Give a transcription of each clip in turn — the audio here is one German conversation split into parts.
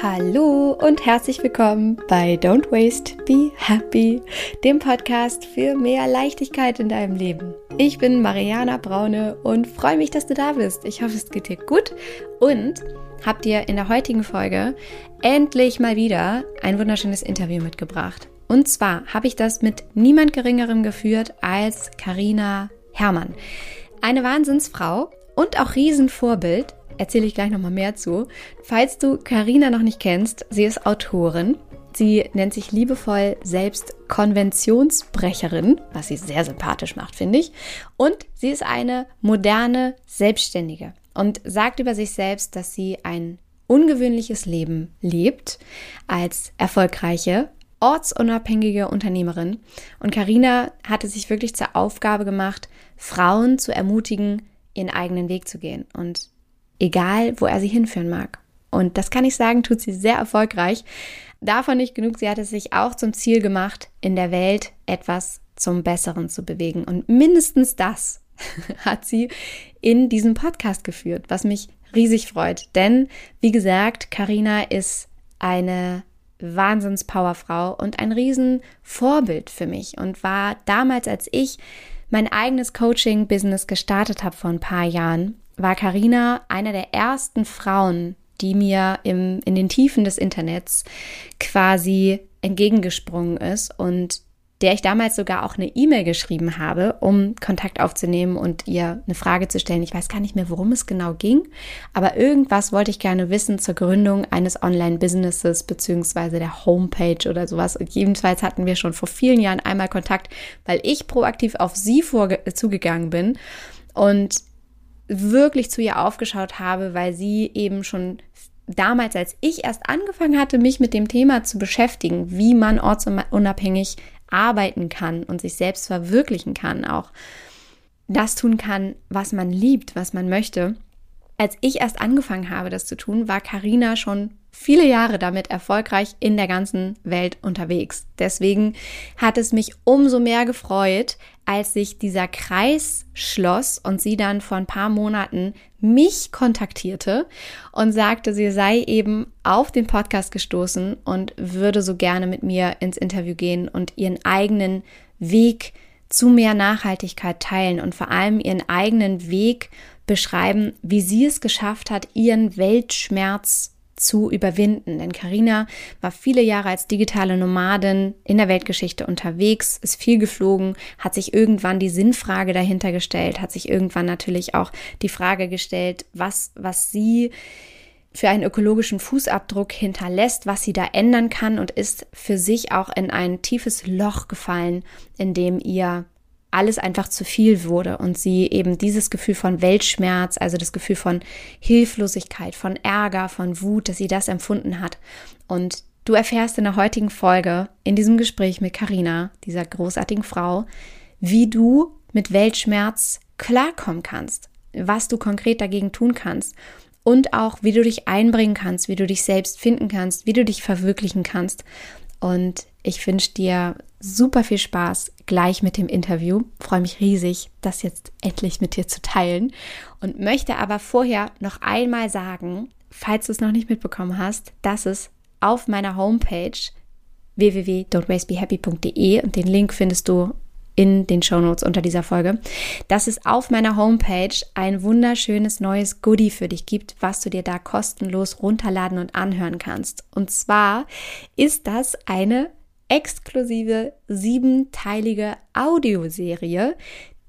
Hallo und herzlich willkommen bei Don't Waste, Be Happy, dem Podcast für mehr Leichtigkeit in deinem Leben. Ich bin Mariana Braune und freue mich, dass du da bist. Ich hoffe, es geht dir gut und habe dir in der heutigen Folge endlich mal wieder ein wunderschönes Interview mitgebracht. Und zwar habe ich das mit niemand Geringerem geführt als Karina Hermann. Eine Wahnsinnsfrau und auch Riesenvorbild erzähle ich gleich nochmal mehr zu. Falls du Karina noch nicht kennst, sie ist Autorin. Sie nennt sich liebevoll selbst Konventionsbrecherin, was sie sehr sympathisch macht, finde ich. Und sie ist eine moderne Selbstständige und sagt über sich selbst, dass sie ein ungewöhnliches Leben lebt als erfolgreiche ortsunabhängige Unternehmerin. Und Karina hatte sich wirklich zur Aufgabe gemacht, Frauen zu ermutigen, ihren eigenen Weg zu gehen. Und egal wo er sie hinführen mag. Und das kann ich sagen, tut sie sehr erfolgreich. Davon nicht genug, sie hat es sich auch zum Ziel gemacht, in der Welt etwas zum Besseren zu bewegen. Und mindestens das hat sie in diesem Podcast geführt, was mich riesig freut. Denn, wie gesagt, Karina ist eine Wahnsinns-Powerfrau und ein Riesenvorbild für mich und war damals, als ich mein eigenes Coaching-Business gestartet habe vor ein paar Jahren, war Karina eine der ersten Frauen, die mir im, in den Tiefen des Internets quasi entgegengesprungen ist und der ich damals sogar auch eine E-Mail geschrieben habe, um Kontakt aufzunehmen und ihr eine Frage zu stellen. Ich weiß gar nicht mehr, worum es genau ging, aber irgendwas wollte ich gerne wissen zur Gründung eines Online-Businesses beziehungsweise der Homepage oder sowas. Und jedenfalls hatten wir schon vor vielen Jahren einmal Kontakt, weil ich proaktiv auf sie zugegangen bin und wirklich zu ihr aufgeschaut habe, weil sie eben schon damals, als ich erst angefangen hatte, mich mit dem Thema zu beschäftigen, wie man ortsunabhängig arbeiten kann und sich selbst verwirklichen kann, auch das tun kann, was man liebt, was man möchte. Als ich erst angefangen habe, das zu tun, war Karina schon viele Jahre damit erfolgreich in der ganzen Welt unterwegs. Deswegen hat es mich umso mehr gefreut, als sich dieser Kreis schloss und sie dann vor ein paar Monaten mich kontaktierte und sagte, sie sei eben auf den Podcast gestoßen und würde so gerne mit mir ins Interview gehen und ihren eigenen Weg zu mehr Nachhaltigkeit teilen und vor allem ihren eigenen Weg beschreiben, wie sie es geschafft hat, ihren Weltschmerz zu überwinden. Denn Karina war viele Jahre als digitale Nomadin in der Weltgeschichte unterwegs, ist viel geflogen, hat sich irgendwann die Sinnfrage dahinter gestellt, hat sich irgendwann natürlich auch die Frage gestellt, was, was sie für einen ökologischen Fußabdruck hinterlässt, was sie da ändern kann und ist für sich auch in ein tiefes Loch gefallen, in dem ihr alles einfach zu viel wurde und sie eben dieses Gefühl von Weltschmerz, also das Gefühl von Hilflosigkeit, von Ärger, von Wut, dass sie das empfunden hat. Und du erfährst in der heutigen Folge, in diesem Gespräch mit Karina, dieser großartigen Frau, wie du mit Weltschmerz klarkommen kannst, was du konkret dagegen tun kannst und auch, wie du dich einbringen kannst, wie du dich selbst finden kannst, wie du dich verwirklichen kannst. Und ich wünsche dir super viel Spaß gleich mit dem Interview. Freue mich riesig, das jetzt endlich mit dir zu teilen und möchte aber vorher noch einmal sagen, falls du es noch nicht mitbekommen hast, dass es auf meiner Homepage www.don'twastebehappy.de und den Link findest du in den Shownotes unter dieser Folge, dass es auf meiner Homepage ein wunderschönes neues Goodie für dich gibt, was du dir da kostenlos runterladen und anhören kannst. Und zwar ist das eine exklusive siebenteilige Audioserie,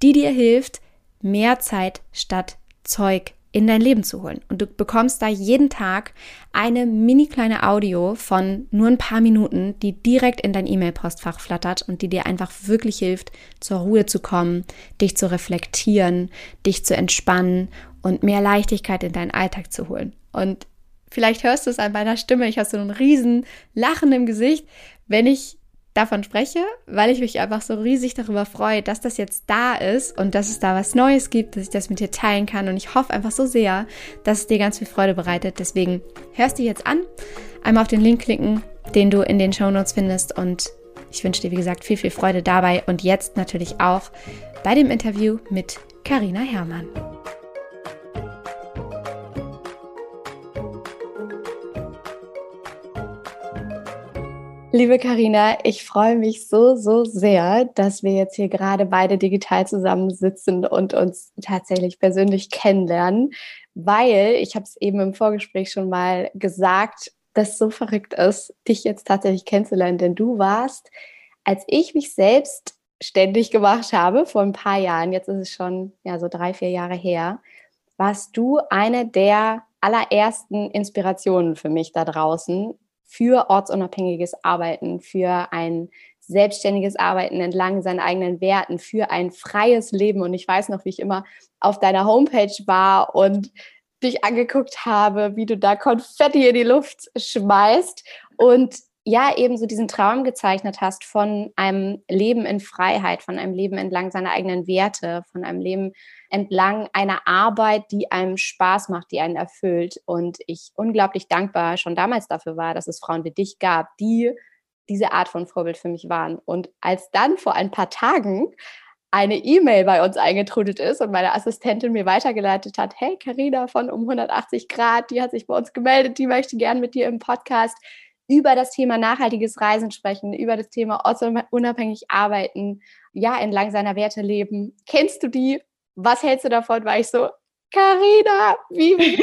die dir hilft, mehr Zeit statt Zeug in dein Leben zu holen. Und du bekommst da jeden Tag eine mini kleine Audio von nur ein paar Minuten, die direkt in dein E-Mail-Postfach flattert und die dir einfach wirklich hilft, zur Ruhe zu kommen, dich zu reflektieren, dich zu entspannen und mehr Leichtigkeit in deinen Alltag zu holen. Und vielleicht hörst du es an meiner Stimme, ich habe so einen riesen Lachen im Gesicht, wenn ich davon spreche, weil ich mich einfach so riesig darüber freue, dass das jetzt da ist und dass es da was Neues gibt, dass ich das mit dir teilen kann. Und ich hoffe einfach so sehr, dass es dir ganz viel Freude bereitet. Deswegen hörst du jetzt an, einmal auf den Link klicken, den du in den Show Notes findest. Und ich wünsche dir, wie gesagt, viel, viel Freude dabei und jetzt natürlich auch bei dem Interview mit Karina Herrmann. Liebe Karina, ich freue mich so, so sehr, dass wir jetzt hier gerade beide digital zusammensitzen und uns tatsächlich persönlich kennenlernen, weil ich habe es eben im Vorgespräch schon mal gesagt, dass so verrückt ist, dich jetzt tatsächlich kennenzulernen, denn du warst, als ich mich selbst ständig gemacht habe, vor ein paar Jahren, jetzt ist es schon ja so drei, vier Jahre her, warst du eine der allerersten Inspirationen für mich da draußen, für ortsunabhängiges Arbeiten, für ein selbstständiges Arbeiten entlang seinen eigenen Werten, für ein freies Leben. Und ich weiß noch, wie ich immer auf deiner Homepage war und dich angeguckt habe, wie du da Konfetti in die Luft schmeißt und ja, eben so diesen Traum gezeichnet hast von einem Leben in Freiheit, von einem Leben entlang seiner eigenen Werte, von einem Leben entlang einer Arbeit, die einem Spaß macht, die einen erfüllt. Und ich unglaublich dankbar schon damals dafür war, dass es Frauen wie dich gab, die diese Art von Vorbild für mich waren. Und als dann vor ein paar Tagen eine E-Mail bei uns eingetrudelt ist und meine Assistentin mir weitergeleitet hat, hey Karina von um 180 Grad, die hat sich bei uns gemeldet, die möchte gern mit dir im Podcast über das Thema nachhaltiges Reisen sprechen, über das Thema ortsunabhängig arbeiten, ja, entlang seiner Werte leben. Kennst du die? Was hältst du davon? War ich so, Carina, wie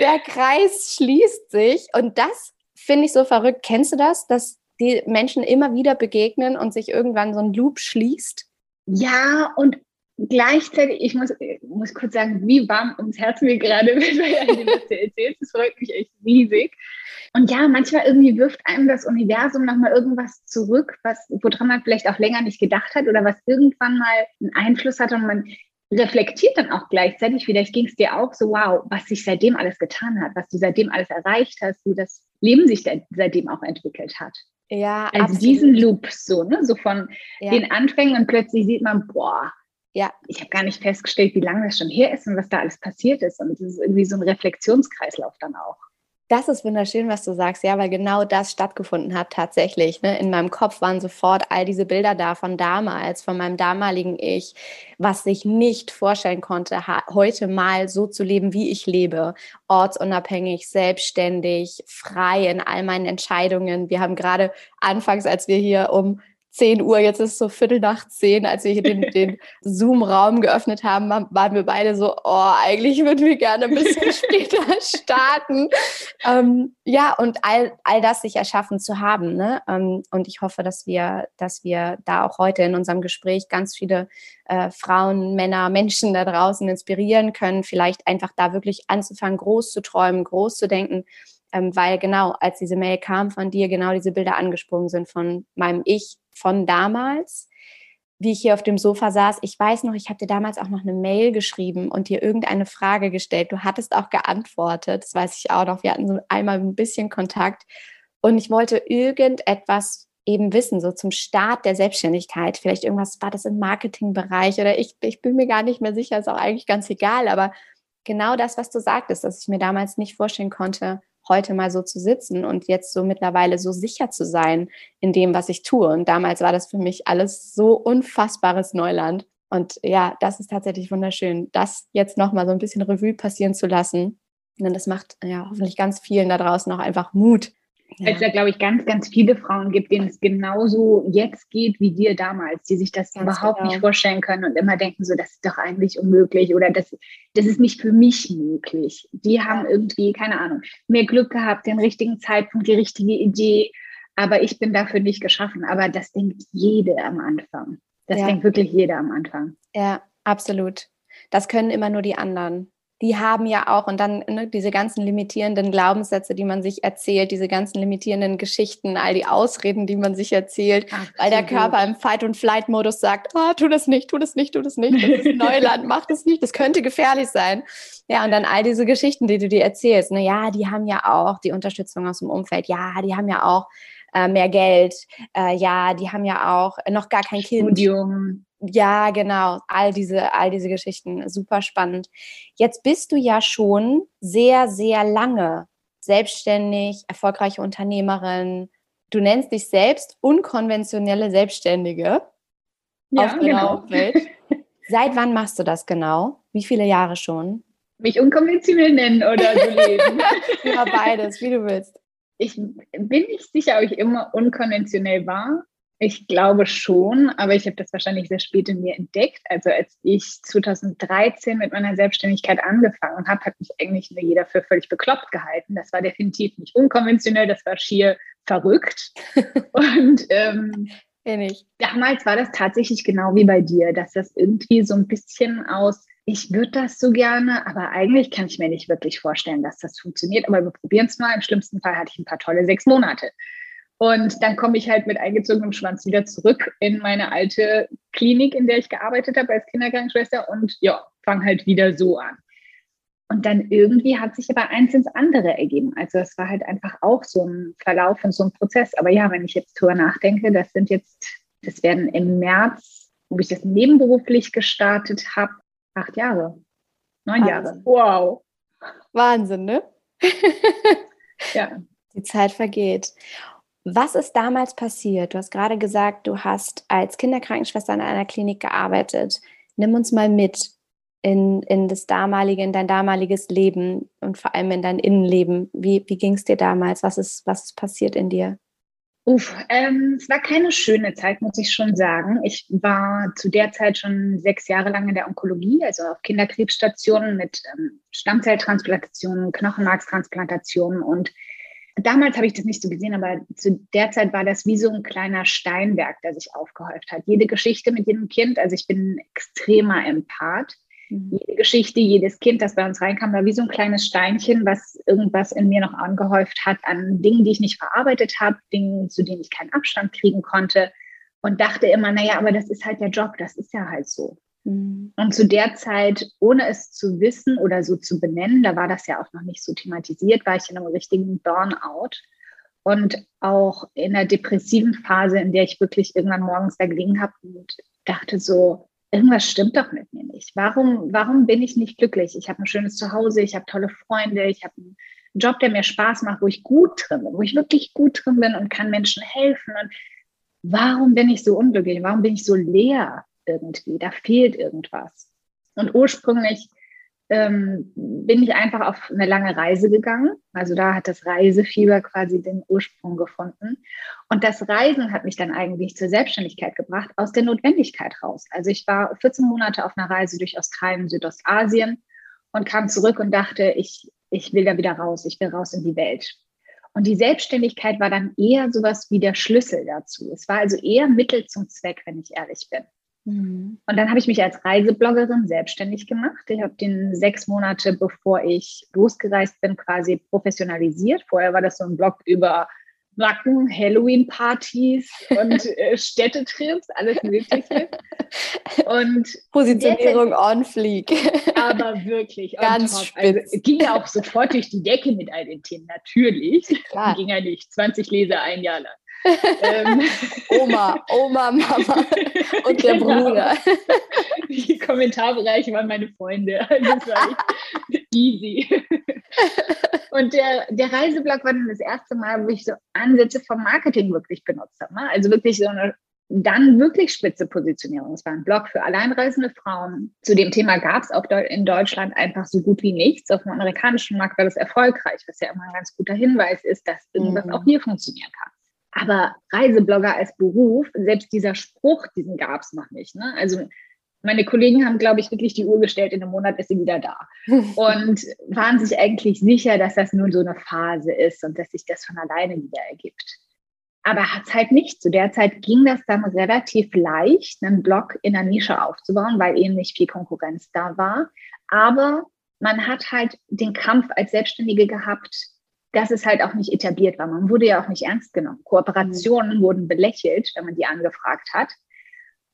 Der Kreis schließt sich und das finde ich so verrückt. Kennst du das, dass die Menschen immer wieder begegnen und sich irgendwann so ein Loop schließt? Ja, und gleichzeitig, ich muss, muss kurz sagen, wie warm ums Herz mir gerade wird, weil du das erzählst. Das freut mich echt riesig. Und ja, manchmal irgendwie wirft einem das Universum nochmal irgendwas zurück, was, woran man vielleicht auch länger nicht gedacht hat oder was irgendwann mal einen Einfluss hat und man reflektiert dann auch gleichzeitig, vielleicht ging es dir auch so, wow, was sich seitdem alles getan hat, was du seitdem alles erreicht hast, wie das Leben sich seitdem auch entwickelt hat. Ja, also absolut. diesen Loop so, ne, so von ja. den Anfängen und plötzlich sieht man, boah, ja. ich habe gar nicht festgestellt, wie lange das schon her ist und was da alles passiert ist. Und es ist irgendwie so ein Reflexionskreislauf dann auch. Das ist wunderschön, was du sagst, ja, weil genau das stattgefunden hat tatsächlich. Ne? In meinem Kopf waren sofort all diese Bilder da von damals, von meinem damaligen Ich, was sich nicht vorstellen konnte, heute mal so zu leben, wie ich lebe. Ortsunabhängig, selbstständig, frei in all meinen Entscheidungen. Wir haben gerade anfangs, als wir hier um 10 Uhr, jetzt ist es so Viertel nach zehn, als wir hier den, den Zoom-Raum geöffnet haben, waren wir beide so, oh, eigentlich würden wir gerne ein bisschen später starten. Ähm, ja, und all, all das sich erschaffen zu haben. Ne? Ähm, und ich hoffe, dass wir, dass wir da auch heute in unserem Gespräch ganz viele äh, Frauen, Männer, Menschen da draußen inspirieren können, vielleicht einfach da wirklich anzufangen, groß zu träumen, groß zu denken ähm, weil genau, als diese Mail kam von dir, genau diese Bilder angesprungen sind von meinem Ich von damals, wie ich hier auf dem Sofa saß. Ich weiß noch, ich habe dir damals auch noch eine Mail geschrieben und dir irgendeine Frage gestellt. Du hattest auch geantwortet, das weiß ich auch noch. Wir hatten so einmal ein bisschen Kontakt und ich wollte irgendetwas eben wissen, so zum Start der Selbstständigkeit. Vielleicht irgendwas war das im Marketingbereich oder ich, ich bin mir gar nicht mehr sicher, ist auch eigentlich ganz egal, aber genau das, was du sagtest, dass ich mir damals nicht vorstellen konnte, heute mal so zu sitzen und jetzt so mittlerweile so sicher zu sein in dem, was ich tue. Und damals war das für mich alles so unfassbares Neuland. Und ja, das ist tatsächlich wunderschön, das jetzt nochmal so ein bisschen Revue passieren zu lassen. Denn das macht ja hoffentlich ganz vielen da draußen auch einfach Mut, ja. es ja, glaube ich, ganz, ganz viele Frauen gibt, denen es genauso jetzt geht wie dir damals, die sich das ganz überhaupt genau. nicht vorstellen können und immer denken, so, das ist doch eigentlich unmöglich oder das, das ist nicht für mich möglich. Die haben irgendwie, keine Ahnung, mehr Glück gehabt, den richtigen Zeitpunkt, die richtige Idee, aber ich bin dafür nicht geschaffen. Aber das denkt jede am Anfang. Das ja. denkt wirklich jeder am Anfang. Ja, absolut. Das können immer nur die anderen die haben ja auch und dann ne, diese ganzen limitierenden Glaubenssätze, die man sich erzählt, diese ganzen limitierenden Geschichten, all die Ausreden, die man sich erzählt, Absolut. weil der Körper im Fight- und Flight-Modus sagt, oh, tu das nicht, tu das nicht, tu das nicht, das ist Neuland, mach das nicht, das könnte gefährlich sein. Ja, und dann all diese Geschichten, die du dir erzählst, na ja, die haben ja auch die Unterstützung aus dem Umfeld, ja, die haben ja auch äh, mehr Geld, äh, ja, die haben ja auch noch gar kein Kind. Studium. Ja, genau. All diese, all diese Geschichten. Super spannend. Jetzt bist du ja schon sehr, sehr lange selbstständig, erfolgreiche Unternehmerin. Du nennst dich selbst unkonventionelle Selbstständige ja, auf genau. Welt. Seit wann machst du das genau? Wie viele Jahre schon? Mich unkonventionell nennen oder so leben. ja, beides, wie du willst. ich bin nicht sicher, ob ich immer unkonventionell war. Ich glaube schon, aber ich habe das wahrscheinlich sehr spät in mir entdeckt. Also als ich 2013 mit meiner Selbstständigkeit angefangen habe, hat mich eigentlich nur jeder für völlig bekloppt gehalten. Das war definitiv nicht unkonventionell, das war schier verrückt. Und ähm, damals war das tatsächlich genau wie bei dir, dass das irgendwie so ein bisschen aus ich würde das so gerne, aber eigentlich kann ich mir nicht wirklich vorstellen, dass das funktioniert. Aber wir probieren es mal. Im schlimmsten Fall hatte ich ein paar tolle sechs Monate. Und dann komme ich halt mit eingezogenem Schwanz wieder zurück in meine alte Klinik, in der ich gearbeitet habe als Kinderkrankenschwester und ja, fange halt wieder so an. Und dann irgendwie hat sich aber eins ins andere ergeben. Also es war halt einfach auch so ein Verlauf und so ein Prozess. Aber ja, wenn ich jetzt drüber nachdenke, das sind jetzt, das werden im März, wo ich das nebenberuflich gestartet habe, Acht Jahre. Neun Wahnsinn. Jahre. Wow. Wahnsinn, ne? ja. Die Zeit vergeht. Was ist damals passiert? Du hast gerade gesagt, du hast als Kinderkrankenschwester in einer Klinik gearbeitet. Nimm uns mal mit in, in das damalige, in dein damaliges Leben und vor allem in dein Innenleben. Wie, wie ging es dir damals? Was ist, was ist passiert in dir? Uff, ähm, es war keine schöne Zeit, muss ich schon sagen. Ich war zu der Zeit schon sechs Jahre lang in der Onkologie, also auf Kinderkrebsstationen mit ähm, Stammzelltransplantationen, Knochenmarkstransplantationen und damals habe ich das nicht so gesehen, aber zu der Zeit war das wie so ein kleiner Steinberg, der sich aufgehäuft hat. Jede Geschichte mit jedem Kind, also ich bin ein extremer Empath Mhm. Jede Geschichte, jedes Kind, das bei uns reinkam, war wie so ein kleines Steinchen, was irgendwas in mir noch angehäuft hat an Dingen, die ich nicht verarbeitet habe, Dingen, zu denen ich keinen Abstand kriegen konnte und dachte immer, naja, aber das ist halt der Job, das ist ja halt so. Mhm. Und zu der Zeit, ohne es zu wissen oder so zu benennen, da war das ja auch noch nicht so thematisiert, war ich in einem richtigen Burnout und auch in einer depressiven Phase, in der ich wirklich irgendwann morgens da gelegen habe und dachte so, irgendwas stimmt doch mit mir nicht. Warum, warum bin ich nicht glücklich? Ich habe ein schönes Zuhause, ich habe tolle Freunde, ich habe einen Job, der mir Spaß macht, wo ich gut drin bin, wo ich wirklich gut drin bin und kann Menschen helfen. Und warum bin ich so unglücklich? Warum bin ich so leer irgendwie? Da fehlt irgendwas. Und ursprünglich ähm, bin ich einfach auf eine lange Reise gegangen. Also da hat das Reisefieber quasi den Ursprung gefunden. Und das Reisen hat mich dann eigentlich zur Selbstständigkeit gebracht, aus der Notwendigkeit raus. Also ich war 14 Monate auf einer Reise durch Australien, Südostasien und kam zurück und dachte, ich, ich will da wieder raus, ich will raus in die Welt. Und die Selbstständigkeit war dann eher sowas wie der Schlüssel dazu. Es war also eher Mittel zum Zweck, wenn ich ehrlich bin. Mhm. Und dann habe ich mich als Reisebloggerin selbstständig gemacht. Ich habe den sechs Monate, bevor ich losgereist bin, quasi professionalisiert. Vorher war das so ein Blog über Wacken, Halloween-Partys und äh, Städtetrips, alles Mögliche. Und Positionierung on fleek. Aber wirklich. Ganz spitz. Also, ging ja auch sofort durch die Decke mit all den Themen, natürlich. Klar. Ging ja nicht 20 Leser ein Jahr lang ähm. Oma, Oma, Mama und der genau. Bruder. Die Kommentarbereiche waren meine Freunde. Das war easy. Und der, der Reiseblog war dann das erste Mal, wo ich so Ansätze vom Marketing wirklich benutzt habe. Ne? Also wirklich so eine dann wirklich spitze Positionierung. Es war ein Blog für alleinreisende Frauen. Zu dem Thema gab es auch in Deutschland einfach so gut wie nichts. Auf dem amerikanischen Markt war das erfolgreich, was ja immer ein ganz guter Hinweis ist, dass irgendwas mhm. auch hier funktionieren kann. Aber Reiseblogger als Beruf, selbst dieser Spruch, diesen gab es noch nicht. Ne? Also meine Kollegen haben, glaube ich, wirklich die Uhr gestellt, in einem Monat ist sie wieder da. Und waren sich eigentlich sicher, dass das nur so eine Phase ist und dass sich das von alleine wieder ergibt. Aber hat es halt nicht. Zu der Zeit ging das dann relativ leicht, einen Blog in der Nische aufzubauen, weil eben nicht viel Konkurrenz da war. Aber man hat halt den Kampf als Selbstständige gehabt, dass es halt auch nicht etabliert war. Man wurde ja auch nicht ernst genommen. Kooperationen mhm. wurden belächelt, wenn man die angefragt hat.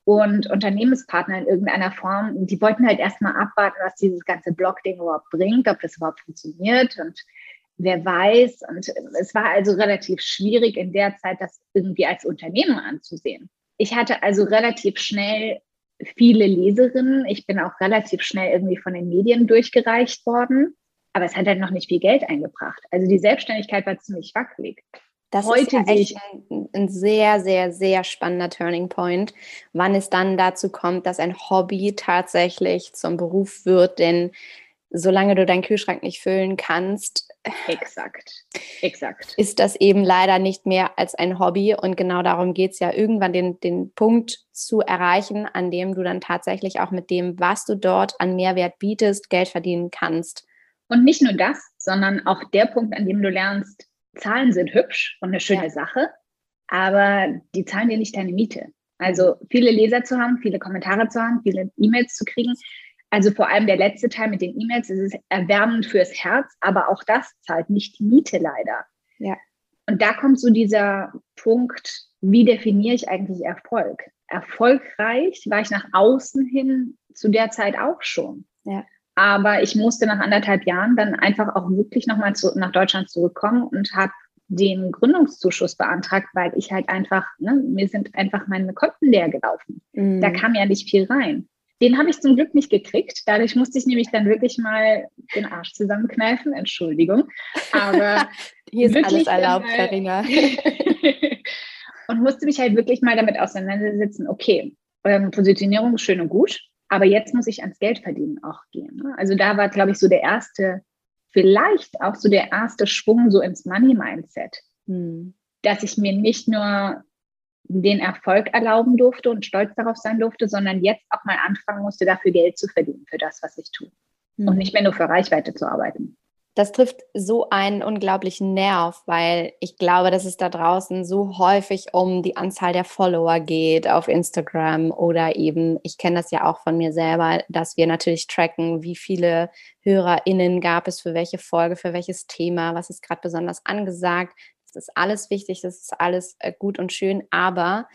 Und Unternehmenspartner in irgendeiner Form, die wollten halt erstmal abwarten, was dieses ganze Blog-Ding überhaupt bringt, ob das überhaupt funktioniert und wer weiß. Und es war also relativ schwierig in der Zeit, das irgendwie als Unternehmen anzusehen. Ich hatte also relativ schnell viele Leserinnen. Ich bin auch relativ schnell irgendwie von den Medien durchgereicht worden aber es hat halt noch nicht viel Geld eingebracht. Also die Selbstständigkeit war ziemlich wackelig. Das Heute ist ja echt ein, ein, sehr, sehr, sehr spannender Turning Point, wann es dann dazu kommt, dass ein Hobby tatsächlich zum Beruf wird. Denn solange du deinen Kühlschrank nicht füllen kannst, exakt, exakt, ist das eben leider nicht mehr als ein Hobby. Und genau darum geht es ja, irgendwann den, den Punkt zu erreichen, an dem du dann tatsächlich auch mit dem, was du dort an Mehrwert bietest, Geld verdienen kannst. Und nicht nur das, sondern auch der Punkt, an dem du lernst, Zahlen sind hübsch und eine schöne ja. Sache, aber die zahlen dir nicht deine Miete. Also viele Leser zu haben, viele Kommentare zu haben, viele E-Mails zu kriegen. Also vor allem der letzte Teil mit den E-Mails, ist es erwärmend fürs Herz, aber auch das zahlt nicht die Miete leider. Ja. Und da kommt so dieser Punkt, wie definiere ich eigentlich Erfolg? Erfolgreich war ich nach außen hin zu der Zeit auch schon. Ja. Aber ich musste nach anderthalb Jahren dann einfach auch wirklich nochmal nach Deutschland zurückkommen und habe den Gründungszuschuss beantragt, weil ich halt einfach, ne, mir sind einfach meine Konten leer gelaufen. Mhm. Da kam ja nicht viel rein. Den habe ich zum Glück nicht gekriegt. Dadurch musste ich nämlich dann wirklich mal den Arsch zusammenkneifen. Entschuldigung. Aber hier ist alles erlaubt, Karina. und musste mich halt wirklich mal damit auseinandersetzen, okay, ähm, Positionierung schön und gut, aber jetzt muss ich ans Geld verdienen auch gehen. Ne? Also da war, glaube ich, so der erste, vielleicht auch so der erste Schwung so ins Money-Mindset, hm. dass ich mir nicht nur den Erfolg erlauben durfte und stolz darauf sein durfte, sondern jetzt auch mal anfangen musste, dafür Geld zu verdienen für das, was ich tue. Hm. Und nicht mehr nur für Reichweite zu arbeiten das trifft so einen unglaublichen Nerv, weil ich glaube, dass es da draußen so häufig um die Anzahl der Follower geht auf Instagram oder eben, ich kenne das ja auch von mir selber, dass wir natürlich tracken, wie viele HörerInnen gab es für welche Folge, für welches Thema, was ist gerade besonders angesagt. Das ist alles wichtig, das ist alles äh, gut und schön, aber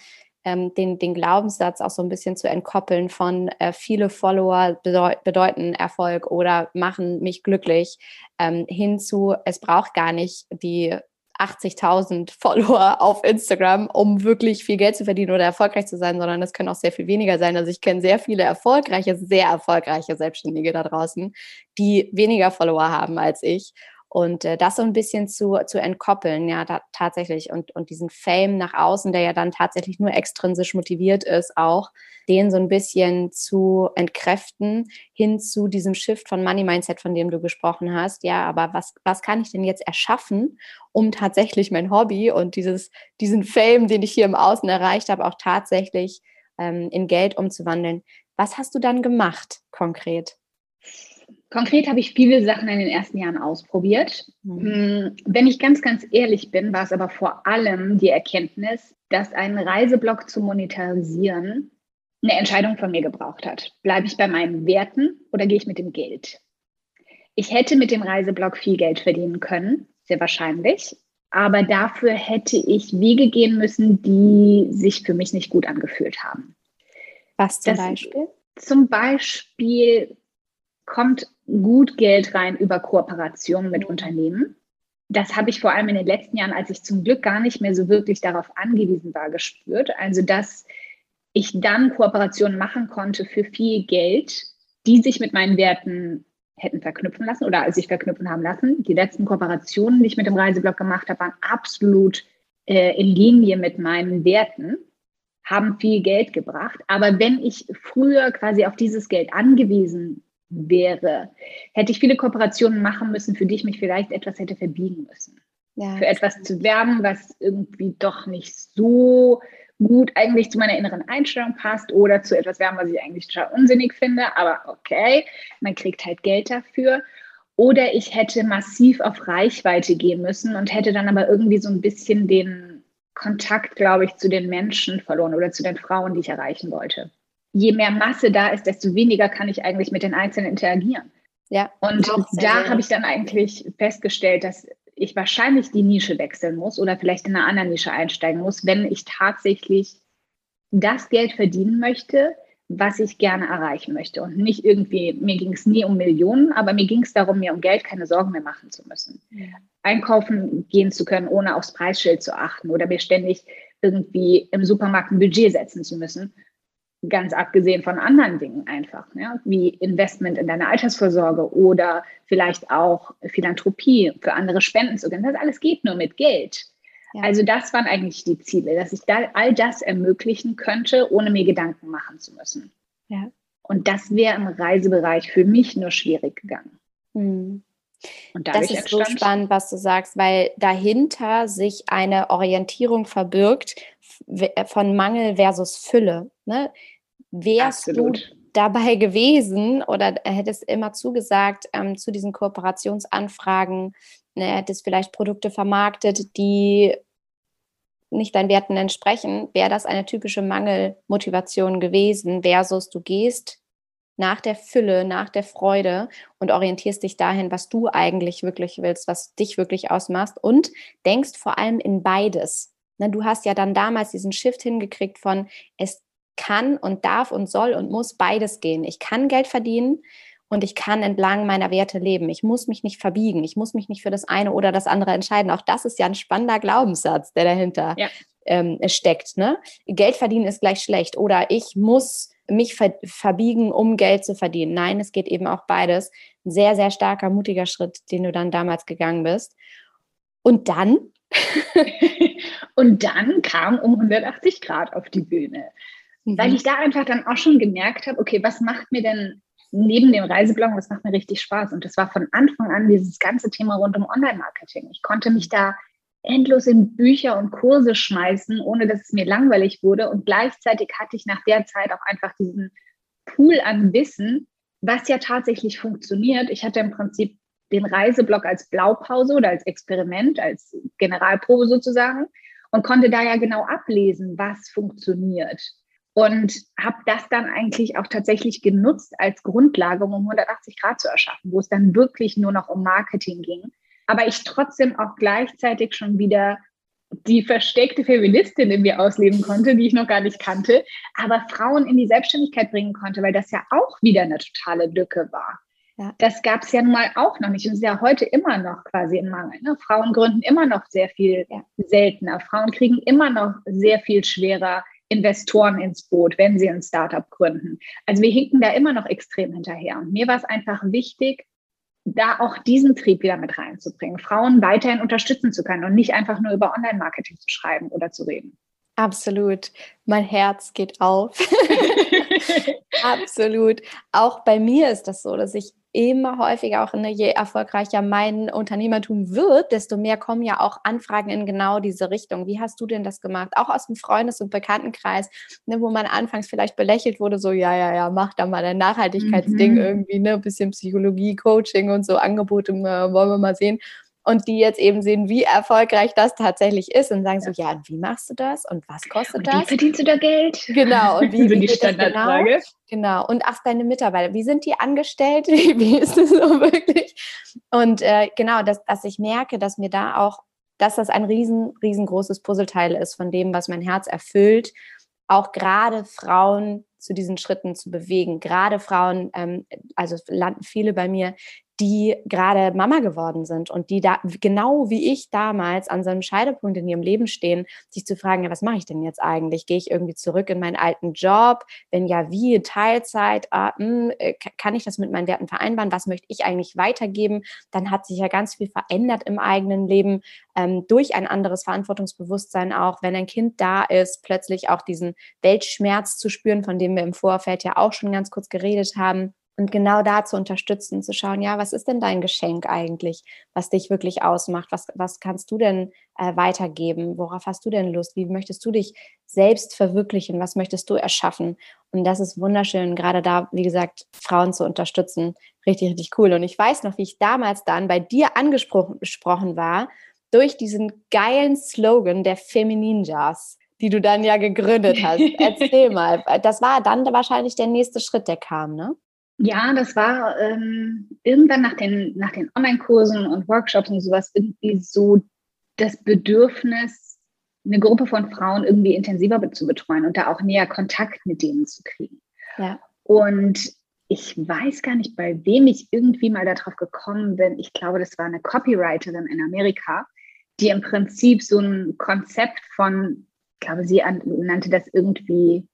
ähm, den, den Glaubenssatz auch so ein bisschen zu entkoppeln von äh, viele Follower bedeut bedeuten Erfolg oder machen mich glücklich, ähm, hinzu, es braucht gar nicht die 80.000 Follower auf Instagram, um wirklich viel Geld zu verdienen oder erfolgreich zu sein, sondern es können auch sehr viel weniger sein. Also ich kenne sehr viele erfolgreiche, sehr erfolgreiche Selbstständige da draußen, die weniger Follower haben als ich und äh, das so ein bisschen zu, zu entkoppeln, ja, da, tatsächlich. Und, und diesen Fame nach außen, der ja dann tatsächlich nur extrinsisch motiviert ist, auch, den so ein bisschen zu entkräften, hin zu diesem Shift von Money Mindset, von dem du gesprochen hast. Ja, aber was, was kann ich denn jetzt erschaffen, um tatsächlich mein Hobby und dieses, diesen Fame, den ich hier im Außen erreicht habe, auch tatsächlich ähm, in Geld umzuwandeln? Was hast du dann gemacht konkret? Konkret habe ich viele Sachen in den ersten Jahren ausprobiert. Mhm. Wenn ich ganz, ganz ehrlich bin, war es aber vor allem die Erkenntnis, dass ein Reiseblog zu monetarisieren eine Entscheidung von mir gebraucht hat. Bleibe ich bei meinen Werten oder gehe ich mit dem Geld? Ich hätte mit dem Reiseblog viel Geld verdienen können, sehr wahrscheinlich. Aber dafür hätte ich Wege gehen müssen, die sich für mich nicht gut angefühlt haben. Was zum das, Beispiel? Zum Beispiel kommt gut Geld rein über Kooperationen mit Unternehmen. Das habe ich vor allem in den letzten Jahren, als ich zum Glück gar nicht mehr so wirklich darauf angewiesen war, gespürt. Also, dass ich dann Kooperationen machen konnte für viel Geld, die sich mit meinen Werten hätten verknüpfen lassen oder sich verknüpfen haben lassen. Die letzten Kooperationen, die ich mit dem Reiseblog gemacht habe, waren absolut äh, in Linie mit meinen Werten, haben viel Geld gebracht. Aber wenn ich früher quasi auf dieses Geld angewiesen wäre, hätte ich viele Kooperationen machen müssen, für die ich mich vielleicht etwas hätte verbiegen müssen. Ja, für etwas zu werben, was irgendwie doch nicht so gut eigentlich zu meiner inneren Einstellung passt oder zu etwas werben, was ich eigentlich total unsinnig finde, aber okay, man kriegt halt Geld dafür. Oder ich hätte massiv auf Reichweite gehen müssen und hätte dann aber irgendwie so ein bisschen den Kontakt, glaube ich, zu den Menschen verloren oder zu den Frauen, die ich erreichen wollte je mehr Masse da ist, desto weniger kann ich eigentlich mit den Einzelnen interagieren. Ja. Und da habe ich dann eigentlich festgestellt, dass ich wahrscheinlich die Nische wechseln muss oder vielleicht in eine andere Nische einsteigen muss, wenn ich tatsächlich das Geld verdienen möchte, was ich gerne erreichen möchte. Und nicht irgendwie, mir ging es nie um Millionen, aber mir ging es darum, mir um Geld keine Sorgen mehr machen zu müssen. Ja. Einkaufen gehen zu können, ohne aufs Preisschild zu achten oder mir ständig irgendwie im Supermarkt ein Budget setzen zu müssen, ganz abgesehen von anderen Dingen einfach, ja, wie Investment in deine Altersvorsorge oder vielleicht auch Philanthropie für andere Spenden zu gehen. Das alles geht nur mit Geld. Ja. Also das waren eigentlich die Ziele, dass ich da all das ermöglichen könnte, ohne mir Gedanken machen zu müssen. Ja. Und das wäre im Reisebereich für mich nur schwierig gegangen. Mhm. Und das ist so spannend, was du sagst, weil dahinter sich eine Orientierung verbirgt von Mangel versus Fülle. Ne? Wärst Absolut. du dabei gewesen oder hättest immer zugesagt ähm, zu diesen Kooperationsanfragen, ne, hättest vielleicht Produkte vermarktet, die nicht deinen Werten entsprechen, wäre das eine typische Mangelmotivation gewesen versus du gehst nach der Fülle, nach der Freude und orientierst dich dahin, was du eigentlich wirklich willst, was dich wirklich ausmacht und denkst vor allem in beides. Ne, du hast ja dann damals diesen Shift hingekriegt von es kann und darf und soll und muss beides gehen. Ich kann Geld verdienen und ich kann entlang meiner Werte leben. Ich muss mich nicht verbiegen. Ich muss mich nicht für das eine oder das andere entscheiden. Auch das ist ja ein spannender Glaubenssatz, der dahinter ja. ähm, steckt. Ne? Geld verdienen ist gleich schlecht oder ich muss mich ver verbiegen, um Geld zu verdienen. Nein, es geht eben auch beides. Ein sehr, sehr starker, mutiger Schritt, den du dann damals gegangen bist. Und dann? und dann kam um 180 Grad auf die Bühne. Mhm. Weil ich da einfach dann auch schon gemerkt habe, okay, was macht mir denn neben dem Reiseblog, was macht mir richtig Spaß? Und das war von Anfang an dieses ganze Thema rund um Online-Marketing. Ich konnte mich da endlos in Bücher und Kurse schmeißen, ohne dass es mir langweilig wurde. Und gleichzeitig hatte ich nach der Zeit auch einfach diesen Pool an Wissen, was ja tatsächlich funktioniert. Ich hatte im Prinzip den Reiseblog als Blaupause oder als Experiment, als Generalprobe sozusagen und konnte da ja genau ablesen, was funktioniert und habe das dann eigentlich auch tatsächlich genutzt als Grundlage, um 180 Grad zu erschaffen, wo es dann wirklich nur noch um Marketing ging. Aber ich trotzdem auch gleichzeitig schon wieder die versteckte Feministin in mir ausleben konnte, die ich noch gar nicht kannte, aber Frauen in die Selbstständigkeit bringen konnte, weil das ja auch wieder eine totale Lücke war. Ja. Das gab es ja nun mal auch noch nicht und ist ja heute immer noch quasi ein Mangel. Ne? Frauen gründen immer noch sehr viel ja. seltener. Frauen kriegen immer noch sehr viel schwerer Investoren ins Boot, wenn sie ein Startup gründen. Also wir hinken da immer noch extrem hinterher. Und mir war es einfach wichtig, da auch diesen Trieb wieder mit reinzubringen, Frauen weiterhin unterstützen zu können und nicht einfach nur über Online-Marketing zu schreiben oder zu reden. Absolut. Mein Herz geht auf. Absolut. Auch bei mir ist das so, dass ich immer häufiger auch, ne, je erfolgreicher mein Unternehmertum wird, desto mehr kommen ja auch Anfragen in genau diese Richtung. Wie hast du denn das gemacht? Auch aus dem Freundes- und Bekanntenkreis, ne, wo man anfangs vielleicht belächelt wurde, so, ja, ja, ja, mach da mal dein Nachhaltigkeitsding mhm. irgendwie, ne, bisschen Psychologie, Coaching und so Angebote, äh, wollen wir mal sehen und die jetzt eben sehen, wie erfolgreich das tatsächlich ist und sagen so, ja, und wie machst du das und was kostet und das? Wie verdienst du da Geld? Genau, und wie, so wie die Standardfrage. Genau? genau, und ach, deine Mitarbeiter, wie sind die angestellt? Wie, wie ist das so wirklich? Und äh, genau, dass, dass ich merke, dass mir da auch, dass das ein riesen, riesengroßes Puzzleteil ist von dem, was mein Herz erfüllt, auch gerade Frauen zu diesen Schritten zu bewegen. Gerade Frauen, ähm, also landen viele bei mir, die gerade Mama geworden sind und die da genau wie ich damals an so einem Scheidepunkt in ihrem Leben stehen, sich zu fragen, ja, was mache ich denn jetzt eigentlich? Gehe ich irgendwie zurück in meinen alten Job? Wenn ja, wie? Teilzeit? Ah, hm, äh, kann ich das mit meinen Werten vereinbaren? Was möchte ich eigentlich weitergeben? Dann hat sich ja ganz viel verändert im eigenen Leben ähm, durch ein anderes Verantwortungsbewusstsein auch, wenn ein Kind da ist, plötzlich auch diesen Weltschmerz zu spüren, von dem wir im Vorfeld ja auch schon ganz kurz geredet haben und genau da zu unterstützen, zu schauen, ja, was ist denn dein Geschenk eigentlich, was dich wirklich ausmacht? Was, was kannst du denn äh, weitergeben? Worauf hast du denn Lust? Wie möchtest du dich selbst verwirklichen? Was möchtest du erschaffen? Und das ist wunderschön, gerade da, wie gesagt, Frauen zu unterstützen. Richtig, richtig cool. Und ich weiß noch, wie ich damals dann bei dir angesprochen war, durch diesen geilen Slogan der Femininjas die du dann ja gegründet hast. Erzähl mal, das war dann wahrscheinlich der nächste Schritt, der kam, ne? Ja, das war ähm, irgendwann nach den, nach den Online-Kursen und Workshops und sowas irgendwie so das Bedürfnis, eine Gruppe von Frauen irgendwie intensiver zu betreuen und da auch näher Kontakt mit denen zu kriegen. Ja. Und ich weiß gar nicht, bei wem ich irgendwie mal darauf gekommen bin. Ich glaube, das war eine Copywriterin in Amerika, die im Prinzip so ein Konzept von, ich glaube, sie nannte das irgendwie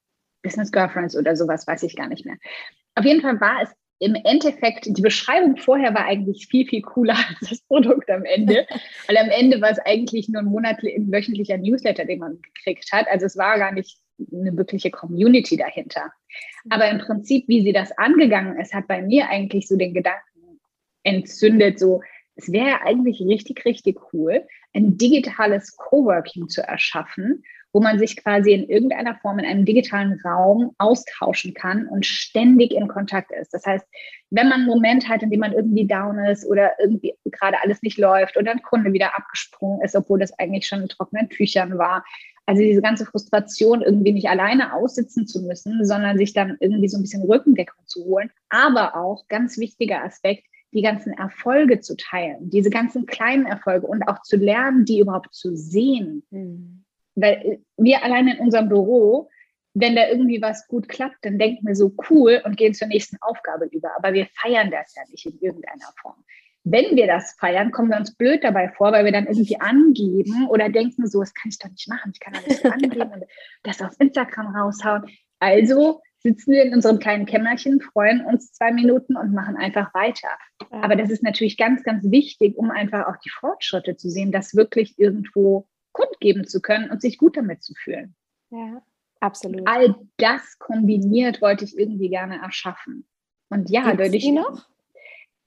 Business Girlfriends oder sowas, weiß ich gar nicht mehr. Auf jeden Fall war es im Endeffekt, die Beschreibung vorher war eigentlich viel, viel cooler als das Produkt am Ende. Weil am Ende war es eigentlich nur ein monatlicher, wöchentlicher Newsletter, den man gekriegt hat. Also es war gar nicht eine wirkliche Community dahinter. Aber im Prinzip, wie sie das angegangen ist, hat bei mir eigentlich so den Gedanken entzündet, so, es wäre eigentlich richtig, richtig cool, ein digitales Coworking zu erschaffen, wo man sich quasi in irgendeiner Form in einem digitalen Raum austauschen kann und ständig in Kontakt ist. Das heißt, wenn man einen Moment hat, in dem man irgendwie down ist oder irgendwie gerade alles nicht läuft oder ein Kunde wieder abgesprungen ist, obwohl das eigentlich schon in trockenen Tüchern war, also diese ganze Frustration irgendwie nicht alleine aussitzen zu müssen, sondern sich dann irgendwie so ein bisschen Rückendeckung zu holen. Aber auch ganz wichtiger Aspekt, die ganzen Erfolge zu teilen, diese ganzen kleinen Erfolge und auch zu lernen, die überhaupt zu sehen. Mhm. Weil wir alleine in unserem Büro, wenn da irgendwie was gut klappt, dann denken wir so cool und gehen zur nächsten Aufgabe über. Aber wir feiern das ja nicht in irgendeiner Form. Wenn wir das feiern, kommen wir uns blöd dabei vor, weil wir dann irgendwie angeben oder denken so, das kann ich doch nicht machen, ich kann doch nicht so angeben und das auf Instagram raushauen. Also sitzen wir in unserem kleinen Kämmerchen, freuen uns zwei Minuten und machen einfach weiter. Aber das ist natürlich ganz, ganz wichtig, um einfach auch die Fortschritte zu sehen, dass wirklich irgendwo kundgeben zu können und sich gut damit zu fühlen. Ja, absolut. All das kombiniert wollte ich irgendwie gerne erschaffen. Und ja, Gibt's dadurch. Die noch?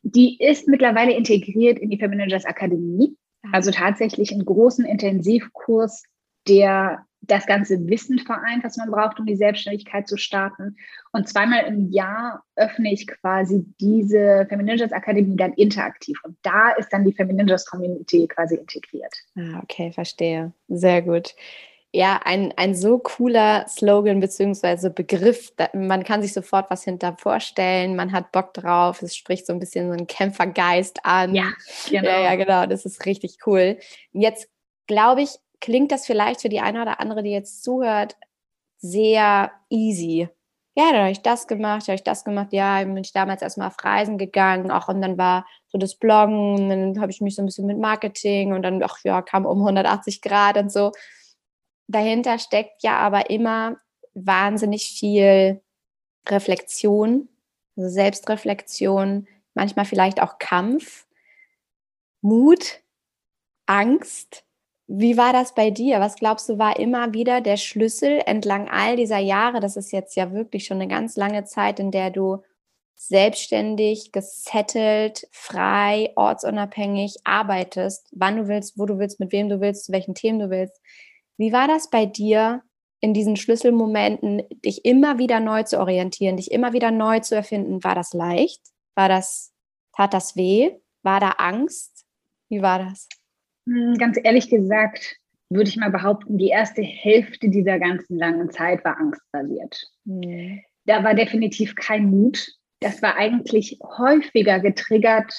Die ist mittlerweile integriert in die Feminagers Akademie. Ah. Also tatsächlich einen großen Intensivkurs, der das ganze Wissen vereint, was man braucht, um die Selbstständigkeit zu starten. Und zweimal im Jahr öffne ich quasi diese Feminagers Akademie dann interaktiv. Und da ist dann die Feminagers Community quasi integriert. Ah, okay, verstehe. Sehr gut. Ja, ein, ein so cooler Slogan bzw. Begriff. Man kann sich sofort was hinter vorstellen. Man hat Bock drauf. Es spricht so ein bisschen so einen Kämpfergeist an. Ja, genau. Ja, ja, genau. Das ist richtig cool. Jetzt glaube ich, klingt das vielleicht für die eine oder andere, die jetzt zuhört, sehr easy. Ja, dann habe ich das gemacht, habe ich das gemacht. Ja, bin ich damals erstmal auf Reisen gegangen, auch und dann war so das Bloggen, dann habe ich mich so ein bisschen mit Marketing und dann, ach ja, kam um 180 Grad und so. Dahinter steckt ja aber immer wahnsinnig viel Reflexion, also Selbstreflexion, manchmal vielleicht auch Kampf, Mut, Angst, wie war das bei dir? Was glaubst du, war immer wieder der Schlüssel entlang all dieser Jahre? Das ist jetzt ja wirklich schon eine ganz lange Zeit, in der du selbstständig, gesettelt, frei, ortsunabhängig arbeitest, wann du willst, wo du willst, mit wem du willst, zu welchen Themen du willst. Wie war das bei dir in diesen Schlüsselmomenten, dich immer wieder neu zu orientieren, dich immer wieder neu zu erfinden? War das leicht? War das, tat das weh? War da Angst? Wie war das? Hm, ganz ehrlich gesagt, würde ich mal behaupten, die erste Hälfte dieser ganzen langen Zeit war angstbasiert. Mhm. Da war definitiv kein Mut. Das war eigentlich häufiger getriggert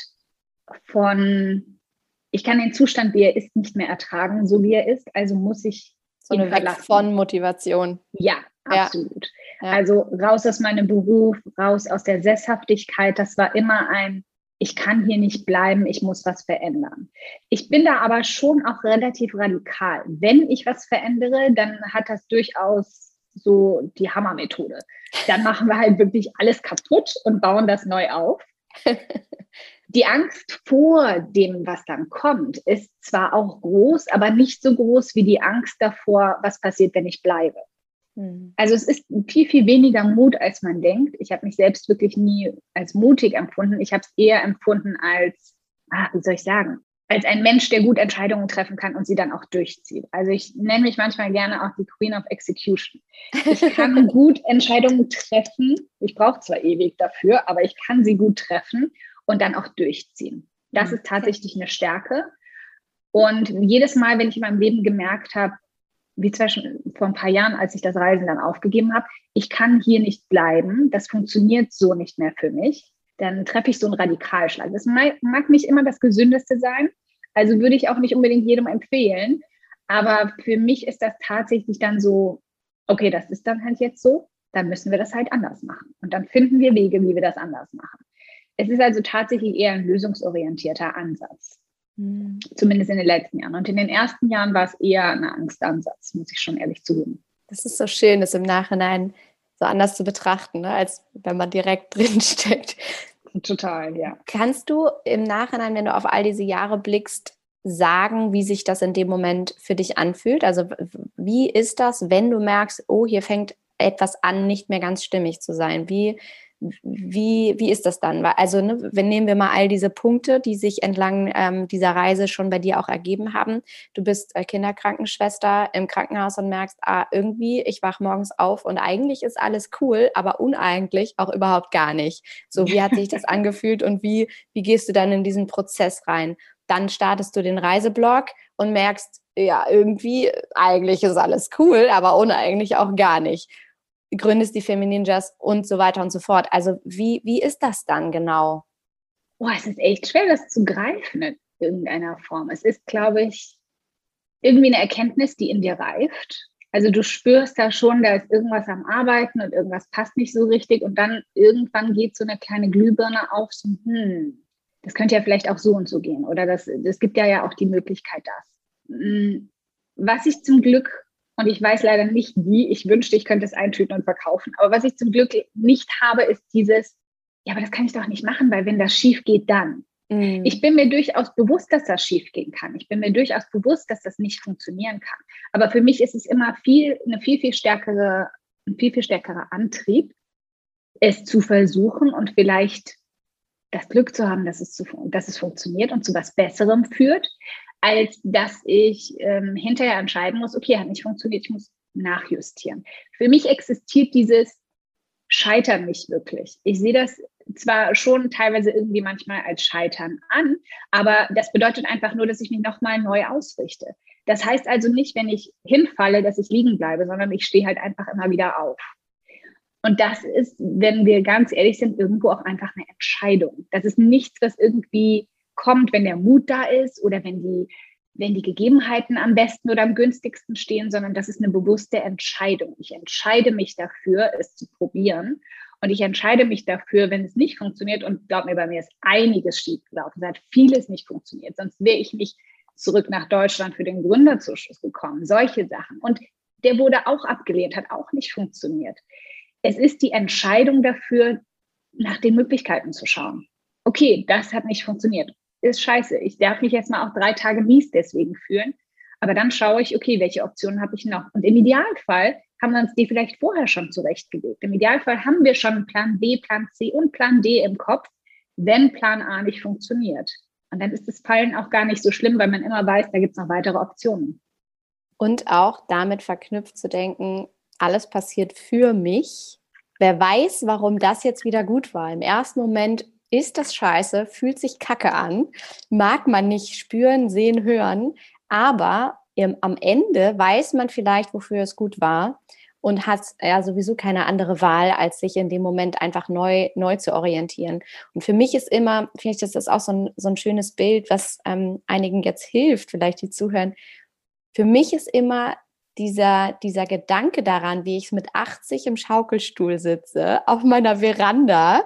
von, ich kann den Zustand, wie er ist, nicht mehr ertragen, so wie er ist, also muss ich so eine Weg von Motivation. Ja, absolut. Ja. Ja. Also raus aus meinem Beruf, raus aus der Sesshaftigkeit, das war immer ein, ich kann hier nicht bleiben, ich muss was verändern. Ich bin da aber schon auch relativ radikal. Wenn ich was verändere, dann hat das durchaus so die Hammermethode. Dann machen wir halt wirklich alles kaputt und bauen das neu auf. Die Angst vor dem, was dann kommt, ist zwar auch groß, aber nicht so groß wie die Angst davor, was passiert, wenn ich bleibe. Hm. Also es ist viel, viel weniger Mut, als man denkt. Ich habe mich selbst wirklich nie als mutig empfunden. Ich habe es eher empfunden als, ach, wie soll ich sagen, als ein Mensch, der gut Entscheidungen treffen kann und sie dann auch durchzieht. Also ich nenne mich manchmal gerne auch die Queen of Execution. Ich kann gut Entscheidungen treffen. Ich brauche zwar ewig dafür, aber ich kann sie gut treffen und dann auch durchziehen. Das hm. ist tatsächlich eine Stärke. Und jedes Mal, wenn ich in meinem Leben gemerkt habe, wie zwischen vor ein paar Jahren, als ich das Reisen dann aufgegeben habe, ich kann hier nicht bleiben, das funktioniert so nicht mehr für mich, dann treffe ich so einen Radikalschlag. Das mag nicht immer das Gesündeste sein, also würde ich auch nicht unbedingt jedem empfehlen, aber für mich ist das tatsächlich dann so, okay, das ist dann halt jetzt so, dann müssen wir das halt anders machen. Und dann finden wir Wege, wie wir das anders machen. Es ist also tatsächlich eher ein lösungsorientierter Ansatz. Mhm. Zumindest in den letzten Jahren. Und in den ersten Jahren war es eher ein Angstansatz, muss ich schon ehrlich zugeben. Das ist so schön, das im Nachhinein so anders zu betrachten, ne, als wenn man direkt drinsteckt. Total, ja. Kannst du im Nachhinein, wenn du auf all diese Jahre blickst, sagen, wie sich das in dem Moment für dich anfühlt? Also wie ist das, wenn du merkst, oh, hier fängt etwas an, nicht mehr ganz stimmig zu sein? Wie, wie, wie ist das dann? Also, ne, wenn nehmen wir mal all diese Punkte, die sich entlang ähm, dieser Reise schon bei dir auch ergeben haben. Du bist äh, Kinderkrankenschwester im Krankenhaus und merkst, ah, irgendwie, ich wach morgens auf und eigentlich ist alles cool, aber uneigentlich auch überhaupt gar nicht. So, wie hat sich das angefühlt und wie, wie gehst du dann in diesen Prozess rein? Dann startest du den Reiseblog und merkst, ja, irgendwie, eigentlich ist alles cool, aber uneigentlich auch gar nicht gründest die Femininjas und so weiter und so fort. Also wie, wie ist das dann genau? Oh, es ist echt schwer, das zu greifen in irgendeiner Form. Es ist, glaube ich, irgendwie eine Erkenntnis, die in dir reift. Also du spürst da schon, da ist irgendwas am Arbeiten und irgendwas passt nicht so richtig und dann irgendwann geht so eine kleine Glühbirne auf, so, hm, das könnte ja vielleicht auch so und so gehen oder das, das gibt ja ja auch die Möglichkeit, das. Hm, was ich zum Glück und ich weiß leider nicht wie. Ich wünschte, ich könnte es eintüten und verkaufen. Aber was ich zum Glück nicht habe, ist dieses, ja, aber das kann ich doch nicht machen, weil wenn das schief geht, dann. Mhm. Ich bin mir durchaus bewusst, dass das schief gehen kann. Ich bin mir durchaus bewusst, dass das nicht funktionieren kann. Aber für mich ist es immer viel, eine viel, viel stärkere, ein viel, viel stärkerer Antrieb, es zu versuchen und vielleicht das Glück zu haben, dass es, zu, dass es funktioniert und zu was Besserem führt, als dass ich ähm, hinterher entscheiden muss, okay, hat nicht funktioniert, ich muss nachjustieren. Für mich existiert dieses Scheitern nicht wirklich. Ich sehe das zwar schon teilweise irgendwie manchmal als Scheitern an, aber das bedeutet einfach nur, dass ich mich nochmal neu ausrichte. Das heißt also nicht, wenn ich hinfalle, dass ich liegen bleibe, sondern ich stehe halt einfach immer wieder auf. Und das ist, wenn wir ganz ehrlich sind, irgendwo auch einfach eine Entscheidung. Das ist nichts, was irgendwie kommt, wenn der Mut da ist oder wenn die, wenn die Gegebenheiten am besten oder am günstigsten stehen, sondern das ist eine bewusste Entscheidung. Ich entscheide mich dafür, es zu probieren. Und ich entscheide mich dafür, wenn es nicht funktioniert. Und glaub mir, bei mir ist einiges schiefgelaufen. Es hat vieles nicht funktioniert. Sonst wäre ich nicht zurück nach Deutschland für den Gründerzuschuss gekommen. Solche Sachen. Und der wurde auch abgelehnt, hat auch nicht funktioniert. Es ist die Entscheidung dafür, nach den Möglichkeiten zu schauen. Okay, das hat nicht funktioniert ist scheiße. Ich darf mich jetzt mal auch drei Tage mies deswegen fühlen. Aber dann schaue ich, okay, welche Optionen habe ich noch? Und im Idealfall haben wir uns die vielleicht vorher schon zurechtgelegt. Im Idealfall haben wir schon Plan B, Plan C und Plan D im Kopf, wenn Plan A nicht funktioniert. Und dann ist das Fallen auch gar nicht so schlimm, weil man immer weiß, da gibt es noch weitere Optionen. Und auch damit verknüpft zu denken, alles passiert für mich. Wer weiß, warum das jetzt wieder gut war. Im ersten Moment ist das scheiße, fühlt sich kacke an, mag man nicht spüren, sehen, hören, aber im, am Ende weiß man vielleicht, wofür es gut war und hat ja sowieso keine andere Wahl, als sich in dem Moment einfach neu, neu zu orientieren. Und für mich ist immer, finde ich, das ist auch so ein, so ein schönes Bild, was ähm, einigen jetzt hilft, vielleicht die zuhören. Für mich ist immer dieser, dieser Gedanke daran, wie ich mit 80 im Schaukelstuhl sitze, auf meiner Veranda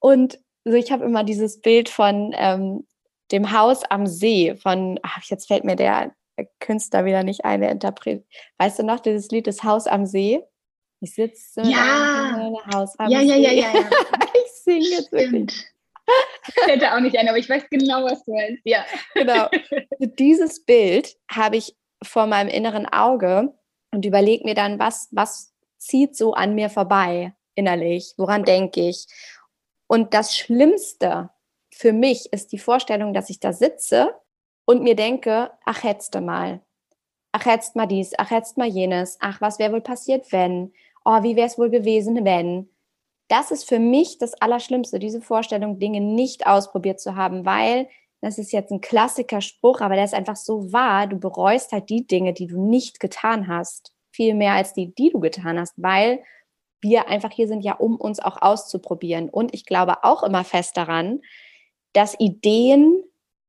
und also ich habe immer dieses Bild von ähm, dem Haus am See, von, ach, jetzt fällt mir der Künstler wieder nicht ein, der Interpret. Weißt du noch, dieses Lied, das Haus am See? Ich sitze ja. in Haus am ja, See. Ja, ja, ja, ja. ich singe jetzt wirklich. Ich hätte auch nicht ein, aber ich weiß genau, was du meinst. Ja. Genau. Dieses Bild habe ich vor meinem inneren Auge und überlege mir dann, was, was zieht so an mir vorbei innerlich? Woran denke ich? Und das Schlimmste für mich ist die Vorstellung, dass ich da sitze und mir denke, ach, hättest mal. Ach, hättest mal dies, ach, hättest mal jenes. Ach, was wäre wohl passiert, wenn? Oh, wie wäre es wohl gewesen, wenn? Das ist für mich das Allerschlimmste, diese Vorstellung, Dinge nicht ausprobiert zu haben, weil das ist jetzt ein Klassiker-Spruch, aber der ist einfach so wahr. Du bereust halt die Dinge, die du nicht getan hast, viel mehr als die, die du getan hast, weil wir einfach hier sind ja, um uns auch auszuprobieren. Und ich glaube auch immer fest daran, dass Ideen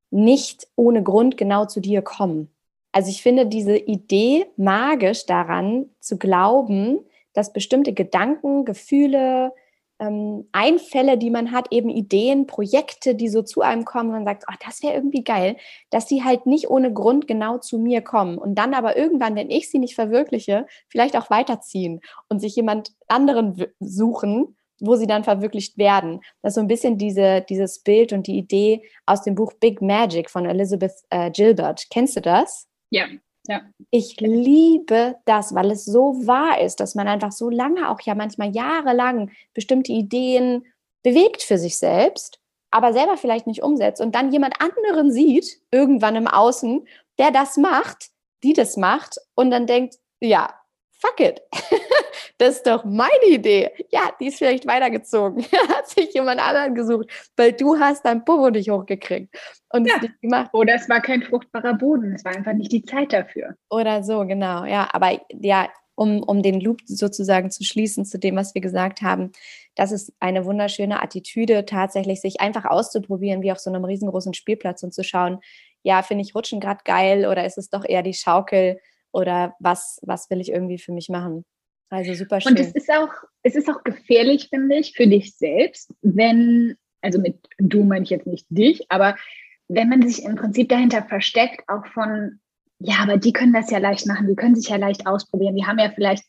nicht ohne Grund genau zu dir kommen. Also ich finde diese Idee magisch daran zu glauben, dass bestimmte Gedanken, Gefühle, ähm, Einfälle, die man hat, eben Ideen, Projekte, die so zu einem kommen und man sagt, oh, das wäre irgendwie geil, dass die halt nicht ohne Grund genau zu mir kommen und dann aber irgendwann, wenn ich sie nicht verwirkliche, vielleicht auch weiterziehen und sich jemand anderen suchen, wo sie dann verwirklicht werden. Das ist so ein bisschen diese, dieses Bild und die Idee aus dem Buch Big Magic von Elizabeth äh, Gilbert. Kennst du das? Ja, Ja. Ich liebe das, weil es so wahr ist, dass man einfach so lange, auch ja manchmal jahrelang, bestimmte Ideen bewegt für sich selbst, aber selber vielleicht nicht umsetzt und dann jemand anderen sieht, irgendwann im Außen, der das macht, die das macht und dann denkt, ja, fuck it. das ist doch meine Idee. Ja, die ist vielleicht weitergezogen. Hat sich jemand anderen gesucht, weil du hast dein Popo nicht hochgekriegt und ja. es nicht gemacht. Oder es war kein fruchtbarer Boden. Es war einfach nicht die Zeit dafür. Oder so, genau. Ja, aber ja, um, um den Loop sozusagen zu schließen zu dem, was wir gesagt haben, das ist eine wunderschöne Attitüde, tatsächlich sich einfach auszuprobieren, wie auf so einem riesengroßen Spielplatz und zu schauen, ja, finde ich Rutschen gerade geil oder ist es doch eher die Schaukel? oder was, was will ich irgendwie für mich machen. Also super schön. Und es ist auch, es ist auch gefährlich, finde ich, für dich selbst, wenn, also mit du meine ich jetzt nicht dich, aber wenn man sich im Prinzip dahinter versteckt, auch von, ja, aber die können das ja leicht machen, die können sich ja leicht ausprobieren, die haben ja vielleicht,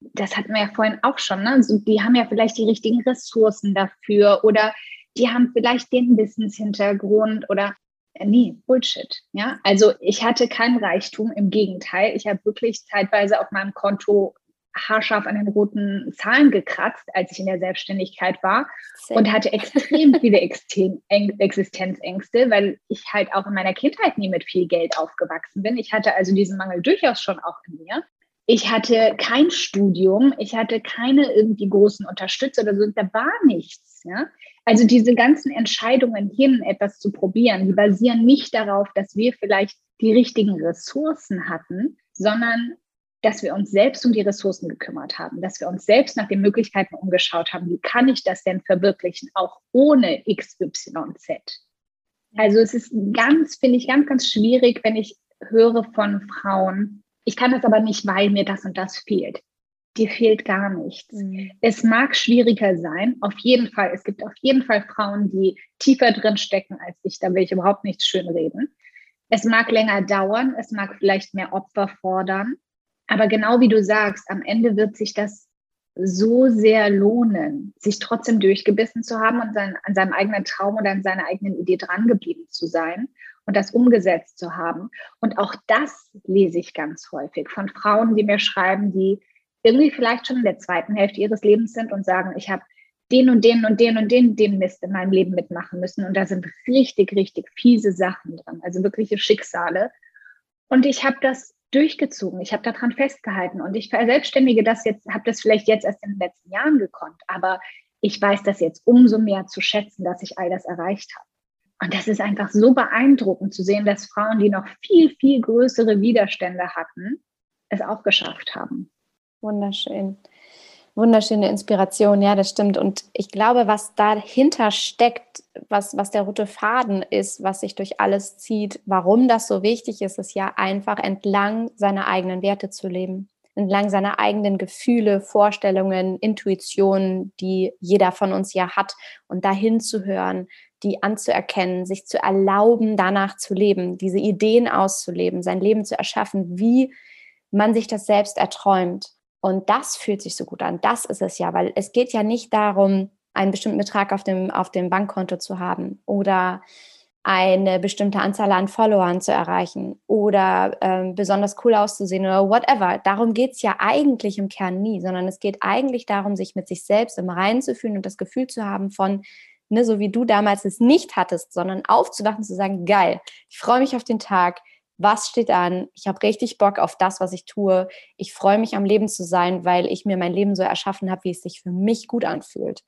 das hatten wir ja vorhin auch schon, ne? Also die haben ja vielleicht die richtigen Ressourcen dafür oder die haben vielleicht den Wissenshintergrund oder äh, nee, Bullshit. Ja, also ich hatte kein Reichtum, im Gegenteil. Ich habe wirklich zeitweise auf meinem Konto haarscharf an den roten Zahlen gekratzt, als ich in der Selbstständigkeit war Sehr. und hatte extrem viele Existenzängste, weil ich halt auch in meiner Kindheit nie mit viel Geld aufgewachsen bin. Ich hatte also diesen Mangel durchaus schon auch in mir. Ich hatte kein Studium, ich hatte keine irgendwie großen Unterstützer oder so, da war nichts. Ja? Also diese ganzen Entscheidungen hin, etwas zu probieren, die basieren nicht darauf, dass wir vielleicht die richtigen Ressourcen hatten, sondern dass wir uns selbst um die Ressourcen gekümmert haben, dass wir uns selbst nach den Möglichkeiten umgeschaut haben, wie kann ich das denn verwirklichen, auch ohne XYZ. Also es ist ganz, finde ich, ganz, ganz schwierig, wenn ich höre von Frauen, ich kann das aber nicht, weil mir das und das fehlt dir fehlt gar nichts. Mhm. Es mag schwieriger sein, auf jeden Fall. Es gibt auf jeden Fall Frauen, die tiefer drin stecken als ich. Da will ich überhaupt nichts schön reden. Es mag länger dauern, es mag vielleicht mehr Opfer fordern. Aber genau wie du sagst, am Ende wird sich das so sehr lohnen, sich trotzdem durchgebissen zu haben und sein, an seinem eigenen Traum oder an seiner eigenen Idee drangeblieben zu sein und das umgesetzt zu haben. Und auch das lese ich ganz häufig von Frauen, die mir schreiben, die irgendwie vielleicht schon in der zweiten Hälfte ihres Lebens sind und sagen, ich habe den und den und den und den, den Mist in meinem Leben mitmachen müssen. Und da sind richtig, richtig fiese Sachen dran, also wirkliche Schicksale. Und ich habe das durchgezogen, ich habe daran festgehalten und ich verselbstständige das jetzt, habe das vielleicht jetzt erst in den letzten Jahren gekonnt, aber ich weiß das jetzt umso mehr zu schätzen, dass ich all das erreicht habe. Und das ist einfach so beeindruckend zu sehen, dass Frauen, die noch viel, viel größere Widerstände hatten, es auch geschafft haben. Wunderschön. Wunderschöne Inspiration, ja, das stimmt. Und ich glaube, was dahinter steckt, was, was der rote Faden ist, was sich durch alles zieht, warum das so wichtig ist, ist ja einfach entlang seiner eigenen Werte zu leben, entlang seiner eigenen Gefühle, Vorstellungen, Intuitionen, die jeder von uns ja hat und dahin zu hören, die anzuerkennen, sich zu erlauben, danach zu leben, diese Ideen auszuleben, sein Leben zu erschaffen, wie man sich das selbst erträumt. Und das fühlt sich so gut an. Das ist es ja, weil es geht ja nicht darum, einen bestimmten Betrag auf dem, auf dem Bankkonto zu haben oder eine bestimmte Anzahl an Followern zu erreichen oder ähm, besonders cool auszusehen oder whatever. Darum geht es ja eigentlich im Kern nie, sondern es geht eigentlich darum, sich mit sich selbst im Reinen zu fühlen und das Gefühl zu haben von, ne, so wie du damals es nicht hattest, sondern aufzuwachen, zu sagen, geil, ich freue mich auf den Tag, was steht an, ich habe richtig Bock auf das, was ich tue, ich freue mich am Leben zu sein, weil ich mir mein Leben so erschaffen habe, wie es sich für mich gut anfühlt.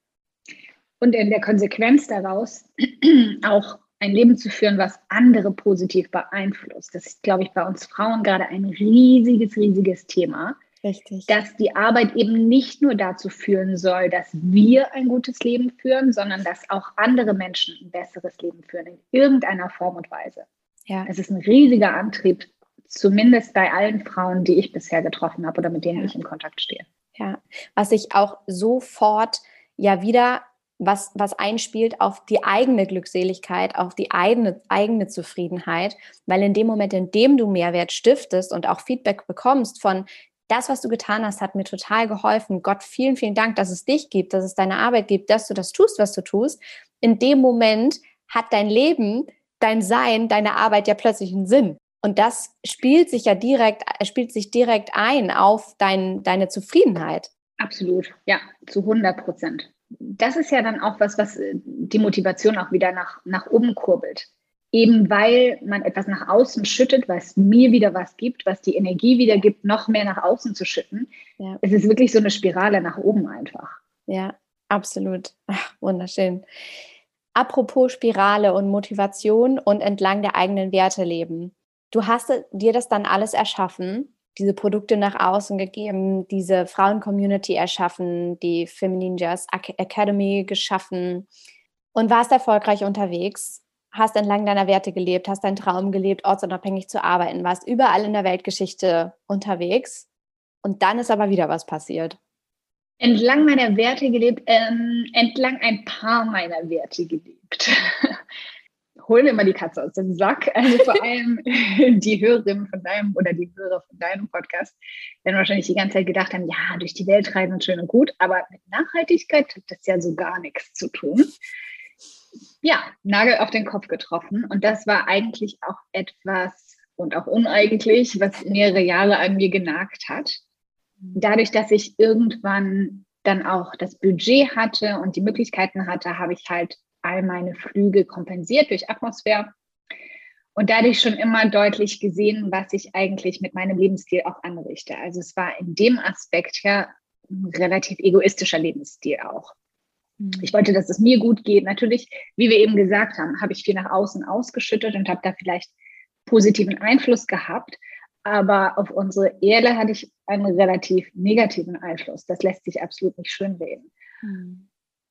Und in der Konsequenz daraus auch ein Leben zu führen, was andere positiv beeinflusst. Das ist, glaube ich, bei uns Frauen gerade ein riesiges, riesiges Thema. Richtig. Dass die Arbeit eben nicht nur dazu führen soll, dass wir ein gutes Leben führen, sondern dass auch andere Menschen ein besseres Leben führen, in irgendeiner Form und Weise. Ja. Es ist ein riesiger Antrieb, zumindest bei allen Frauen, die ich bisher getroffen habe oder mit denen ja. ich in Kontakt stehe. Ja, was ich auch sofort ja wieder was, was einspielt auf die eigene Glückseligkeit, auf die eigene, eigene Zufriedenheit, weil in dem Moment, in dem du Mehrwert stiftest und auch Feedback bekommst von das, was du getan hast, hat mir total geholfen. Gott, vielen, vielen Dank, dass es dich gibt, dass es deine Arbeit gibt, dass du das tust, was du tust. In dem Moment hat dein Leben dein Sein, deine Arbeit ja plötzlich einen Sinn. Und das spielt sich ja direkt, spielt sich direkt ein auf dein, deine Zufriedenheit. Absolut, ja, zu 100 Prozent. Das ist ja dann auch was, was äh, die Motivation auch wieder nach, nach oben kurbelt. Eben weil man etwas nach außen schüttet, was mir wieder was gibt, was die Energie wieder gibt, noch mehr nach außen zu schütten. Ja. Es ist wirklich so eine Spirale nach oben einfach. Ja, absolut. Ach, wunderschön. Apropos Spirale und Motivation und entlang der eigenen Werte leben. Du hast dir das dann alles erschaffen, diese Produkte nach außen gegeben, diese Frauen-Community erschaffen, die Feminine Jazz Academy geschaffen und warst erfolgreich unterwegs, hast entlang deiner Werte gelebt, hast deinen Traum gelebt, ortsunabhängig zu arbeiten, warst überall in der Weltgeschichte unterwegs und dann ist aber wieder was passiert. Entlang meiner Werte gelebt, ähm, entlang ein paar meiner Werte gelebt. holen wir mal die Katze aus dem Sack. Also vor allem die Hörerinnen von deinem oder die Hörer von deinem Podcast werden wahrscheinlich die ganze Zeit gedacht haben, ja, durch die Welt reisen schön und gut, aber mit Nachhaltigkeit hat das ja so gar nichts zu tun. Ja, Nagel auf den Kopf getroffen. Und das war eigentlich auch etwas und auch uneigentlich, was mehrere Jahre an mir genagt hat. Dadurch, dass ich irgendwann dann auch das Budget hatte und die Möglichkeiten hatte, habe ich halt all meine Flüge kompensiert durch Atmosphäre und dadurch schon immer deutlich gesehen, was ich eigentlich mit meinem Lebensstil auch anrichte. Also es war in dem Aspekt ja ein relativ egoistischer Lebensstil auch. Mhm. Ich wollte, dass es mir gut geht. Natürlich, wie wir eben gesagt haben, habe ich viel nach außen ausgeschüttet und habe da vielleicht positiven Einfluss gehabt. Aber auf unsere Erde hatte ich einen relativ negativen Einfluss. Das lässt sich absolut nicht schönreden. Mhm.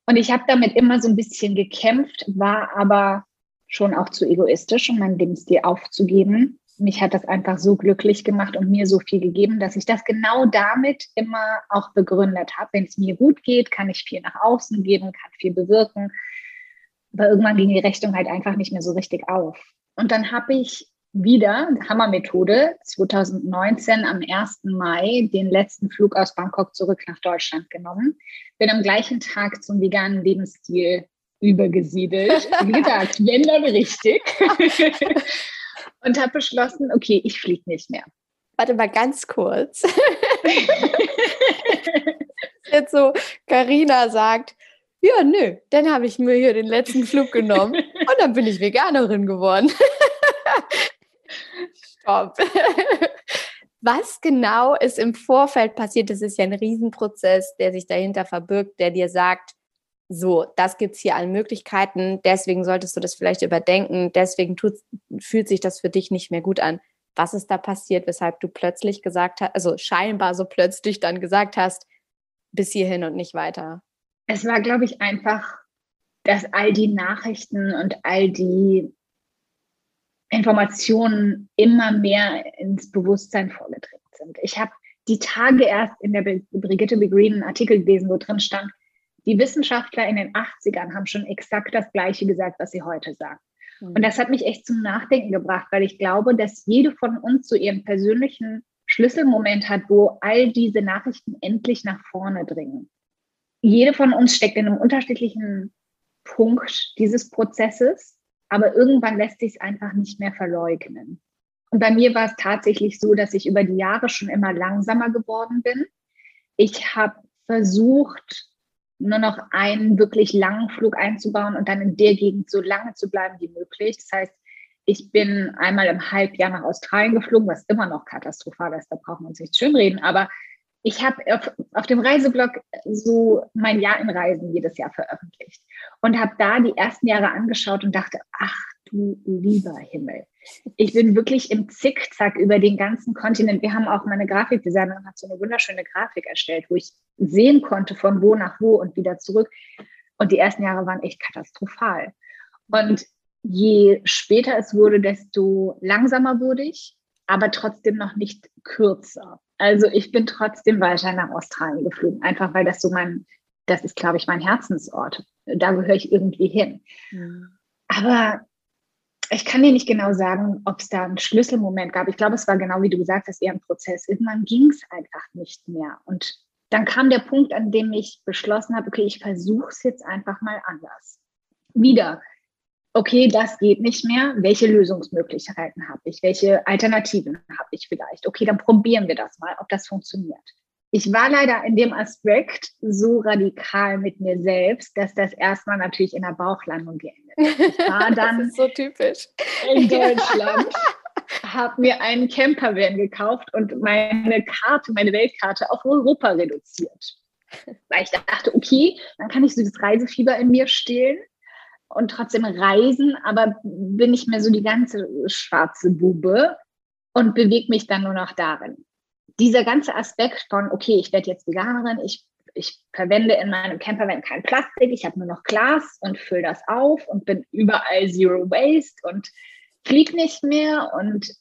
Und ich habe damit immer so ein bisschen gekämpft, war aber schon auch zu egoistisch, um meinen Lebensstil aufzugeben. Mich hat das einfach so glücklich gemacht und mir so viel gegeben, dass ich das genau damit immer auch begründet habe. Wenn es mir gut geht, kann ich viel nach außen geben, kann viel bewirken. Aber irgendwann ging die Rechnung halt einfach nicht mehr so richtig auf. Und dann habe ich wieder, Hammermethode, 2019 am 1. Mai den letzten Flug aus Bangkok zurück nach Deutschland genommen. Bin am gleichen Tag zum veganen Lebensstil übergesiedelt. Wie gesagt, wenn dann richtig. Und habe beschlossen, okay, ich fliege nicht mehr. Warte mal ganz kurz. Jetzt so, Karina sagt, ja, nö, dann habe ich mir hier den letzten Flug genommen und dann bin ich Veganerin geworden. Stopp. Was genau ist im Vorfeld passiert? Das ist ja ein Riesenprozess, der sich dahinter verbirgt, der dir sagt, so, das gibt es hier an Möglichkeiten, deswegen solltest du das vielleicht überdenken, deswegen fühlt sich das für dich nicht mehr gut an. Was ist da passiert, weshalb du plötzlich gesagt hast, also scheinbar so plötzlich dann gesagt hast, bis hierhin und nicht weiter? Es war, glaube ich, einfach, dass all die Nachrichten und all die Informationen immer mehr ins Bewusstsein vorgedrängt sind. Ich habe die Tage erst in der Brigitte B. Green einen Artikel gelesen, wo drin stand, die Wissenschaftler in den 80ern haben schon exakt das Gleiche gesagt, was sie heute sagen. Mhm. Und das hat mich echt zum Nachdenken gebracht, weil ich glaube, dass jede von uns so ihren persönlichen Schlüsselmoment hat, wo all diese Nachrichten endlich nach vorne dringen. Jede von uns steckt in einem unterschiedlichen Punkt dieses Prozesses aber irgendwann lässt sich es einfach nicht mehr verleugnen. Und bei mir war es tatsächlich so, dass ich über die Jahre schon immer langsamer geworden bin. Ich habe versucht, nur noch einen wirklich langen Flug einzubauen und dann in der Gegend so lange zu bleiben wie möglich. Das heißt, ich bin einmal im Halbjahr nach Australien geflogen, was immer noch katastrophal ist, da brauchen wir uns nicht schönreden, aber ich habe auf, auf, dem Reiseblog so mein Jahr in Reisen jedes Jahr veröffentlicht und habe da die ersten Jahre angeschaut und dachte, ach du lieber Himmel. Ich bin wirklich im Zickzack über den ganzen Kontinent. Wir haben auch meine Grafikdesignerin hat so eine wunderschöne Grafik erstellt, wo ich sehen konnte von wo nach wo und wieder zurück. Und die ersten Jahre waren echt katastrophal. Und je später es wurde, desto langsamer wurde ich, aber trotzdem noch nicht kürzer. Also ich bin trotzdem weiter nach Australien geflogen, einfach weil das so mein, das ist, glaube ich, mein Herzensort. Da gehöre ich irgendwie hin. Mhm. Aber ich kann dir nicht genau sagen, ob es da einen Schlüsselmoment gab. Ich glaube, es war genau wie du gesagt hast, eher ein Prozess. Irgendwann ging es einfach nicht mehr. Und dann kam der Punkt, an dem ich beschlossen habe, okay, ich versuche es jetzt einfach mal anders. Wieder okay, das geht nicht mehr. Welche Lösungsmöglichkeiten habe ich? Welche Alternativen habe ich vielleicht? Okay, dann probieren wir das mal, ob das funktioniert. Ich war leider in dem Aspekt so radikal mit mir selbst, dass das erstmal natürlich in der Bauchlandung geendet hat. Ich war dann das ist so typisch. in Deutschland, habe mir einen Campervan gekauft und meine Karte, meine Weltkarte auf Europa reduziert. Weil ich dachte, okay, dann kann ich so das Reisefieber in mir stillen und trotzdem reisen, aber bin ich mehr so die ganze schwarze Bube und bewege mich dann nur noch darin. Dieser ganze Aspekt von, okay, ich werde jetzt Veganerin, ich, ich verwende in meinem Campervan kein Plastik, ich habe nur noch Glas und fülle das auf und bin überall Zero Waste und fliege nicht mehr und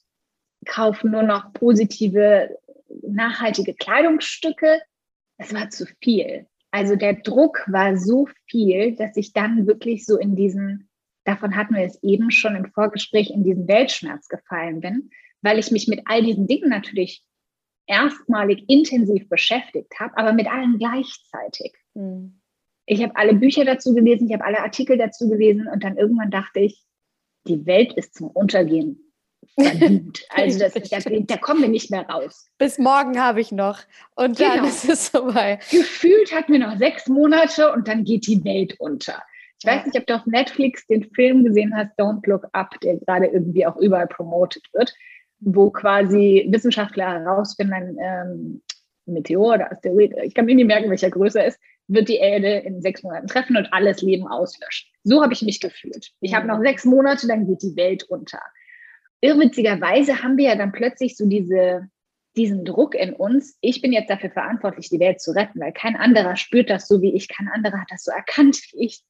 kaufe nur noch positive, nachhaltige Kleidungsstücke. Es war zu viel. Also der Druck war so viel, dass ich dann wirklich so in diesen, davon hatten wir es eben schon im Vorgespräch, in diesen Weltschmerz gefallen bin, weil ich mich mit all diesen Dingen natürlich erstmalig intensiv beschäftigt habe, aber mit allen gleichzeitig. Mhm. Ich habe alle Bücher dazu gelesen, ich habe alle Artikel dazu gelesen und dann irgendwann dachte ich, die Welt ist zum Untergehen verdient. Also das, da, da, kommen wir nicht mehr raus. Bis morgen habe ich noch und dann genau. ist es vorbei. Gefühlt hatten wir noch sechs Monate und dann geht die Welt unter. Ich ja. weiß nicht, ob du auf Netflix den Film gesehen hast, Don't Look Up, der gerade irgendwie auch überall promotet wird, wo quasi Wissenschaftler herausfinden, ein ähm, Meteor oder Asteroid, ich kann mir nicht merken, welcher größer ist, wird die Erde in sechs Monaten treffen und alles Leben auslöschen. So habe ich mich gefühlt. Ich habe noch sechs Monate, dann geht die Welt unter irrwitzigerweise haben wir ja dann plötzlich so diese, diesen Druck in uns. Ich bin jetzt dafür verantwortlich, die Welt zu retten, weil kein anderer spürt das so wie ich, kein anderer hat das so erkannt wie ich.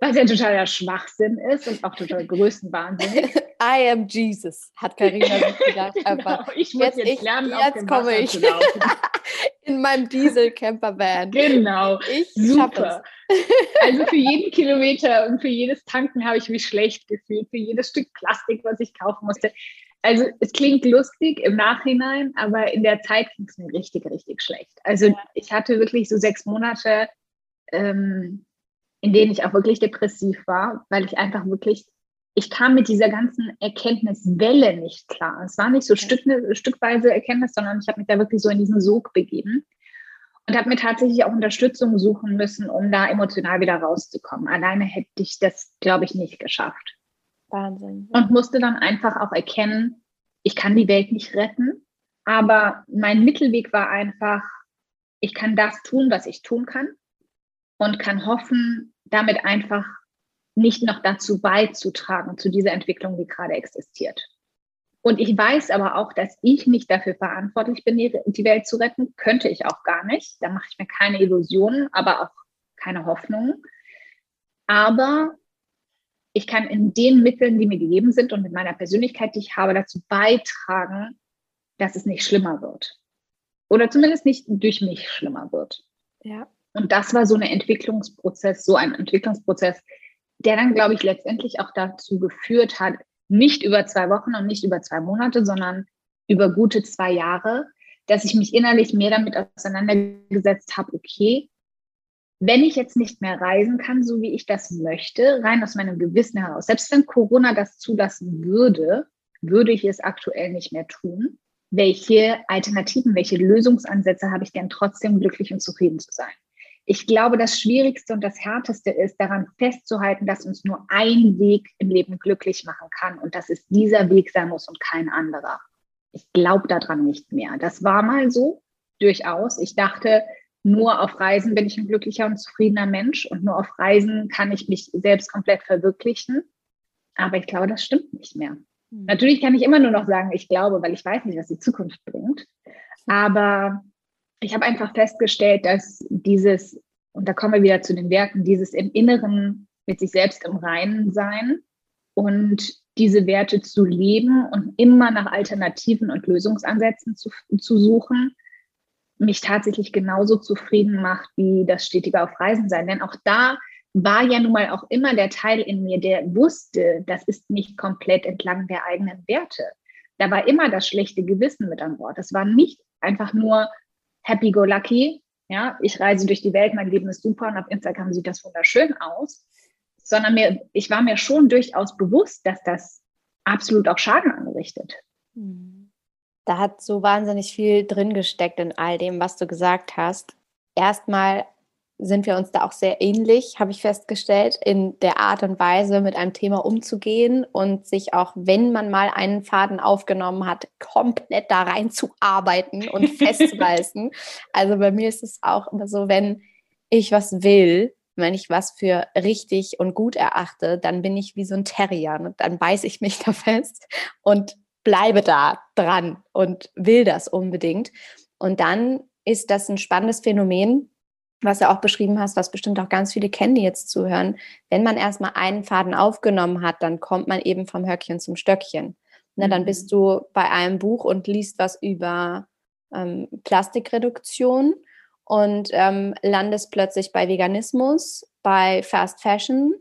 Was ja totaler Schwachsinn ist und auch total größenwahnsinnig. I am Jesus, hat Karina gedacht. genau, ich muss jetzt, jetzt lernen, ich, jetzt komme Wasser ich in meinem Diesel-Camper-Van. Genau, ich super. Also für jeden Kilometer und für jedes Tanken habe ich mich schlecht gefühlt, für jedes Stück Plastik, was ich kaufen musste. Also es klingt lustig im Nachhinein, aber in der Zeit ging es mir richtig, richtig schlecht. Also ich hatte wirklich so sechs Monate, ähm, in denen ich auch wirklich depressiv war, weil ich einfach wirklich, ich kam mit dieser ganzen Erkenntniswelle nicht klar. Es war nicht so Stück, stückweise Erkenntnis, sondern ich habe mich da wirklich so in diesen Sog begeben und habe mir tatsächlich auch Unterstützung suchen müssen, um da emotional wieder rauszukommen. Alleine hätte ich das, glaube ich, nicht geschafft. Wahnsinn. Und musste dann einfach auch erkennen, ich kann die Welt nicht retten, aber mein Mittelweg war einfach, ich kann das tun, was ich tun kann und kann hoffen, damit einfach nicht noch dazu beizutragen, zu dieser Entwicklung, die gerade existiert. Und ich weiß aber auch, dass ich nicht dafür verantwortlich bin, die Welt zu retten. Könnte ich auch gar nicht. Da mache ich mir keine Illusionen, aber auch keine Hoffnungen. Aber ich kann in den Mitteln, die mir gegeben sind und mit meiner Persönlichkeit, die ich habe, dazu beitragen, dass es nicht schlimmer wird. Oder zumindest nicht durch mich schlimmer wird. Ja. Und das war so ein Entwicklungsprozess, so ein Entwicklungsprozess, der dann, glaube ich, letztendlich auch dazu geführt hat, nicht über zwei Wochen und nicht über zwei Monate, sondern über gute zwei Jahre, dass ich mich innerlich mehr damit auseinandergesetzt habe, okay, wenn ich jetzt nicht mehr reisen kann, so wie ich das möchte, rein aus meinem Gewissen heraus, selbst wenn Corona das zulassen würde, würde ich es aktuell nicht mehr tun. Welche Alternativen, welche Lösungsansätze habe ich denn trotzdem glücklich und zufrieden zu sein? Ich glaube, das Schwierigste und das Härteste ist, daran festzuhalten, dass uns nur ein Weg im Leben glücklich machen kann und dass es dieser Weg sein muss und kein anderer. Ich glaube daran nicht mehr. Das war mal so, durchaus. Ich dachte, nur auf Reisen bin ich ein glücklicher und zufriedener Mensch und nur auf Reisen kann ich mich selbst komplett verwirklichen. Aber ich glaube, das stimmt nicht mehr. Mhm. Natürlich kann ich immer nur noch sagen, ich glaube, weil ich weiß nicht, was die Zukunft bringt. Aber ich habe einfach festgestellt, dass dieses, und da kommen wir wieder zu den Werten, dieses im Inneren mit sich selbst im Reinen sein und diese Werte zu leben und immer nach Alternativen und Lösungsansätzen zu, zu suchen, mich tatsächlich genauso zufrieden macht wie das stetige auf Reisen sein. Denn auch da war ja nun mal auch immer der Teil in mir, der wusste, das ist nicht komplett entlang der eigenen Werte. Da war immer das schlechte Gewissen mit an Bord. Das war nicht einfach nur happy-go-lucky. Ja, ich reise durch die Welt, mein Leben ist super und auf Instagram sieht das wunderschön aus. sondern mir, ich war mir schon durchaus bewusst, dass das absolut auch Schaden anrichtet. Da hat so wahnsinnig viel drin gesteckt in all dem, was du gesagt hast. Erstmal sind wir uns da auch sehr ähnlich, habe ich festgestellt, in der Art und Weise, mit einem Thema umzugehen und sich auch, wenn man mal einen Faden aufgenommen hat, komplett da reinzuarbeiten und festzureißen. also bei mir ist es auch immer so, wenn ich was will, wenn ich was für richtig und gut erachte, dann bin ich wie so ein Terrier und dann beiße ich mich da fest und bleibe da dran und will das unbedingt. Und dann ist das ein spannendes Phänomen, was du auch beschrieben hast, was bestimmt auch ganz viele kennen, die jetzt zuhören, wenn man erstmal einen Faden aufgenommen hat, dann kommt man eben vom Höckchen zum Stöckchen. Ne, dann bist mhm. du bei einem Buch und liest was über ähm, Plastikreduktion und ähm, landest plötzlich bei Veganismus, bei Fast Fashion,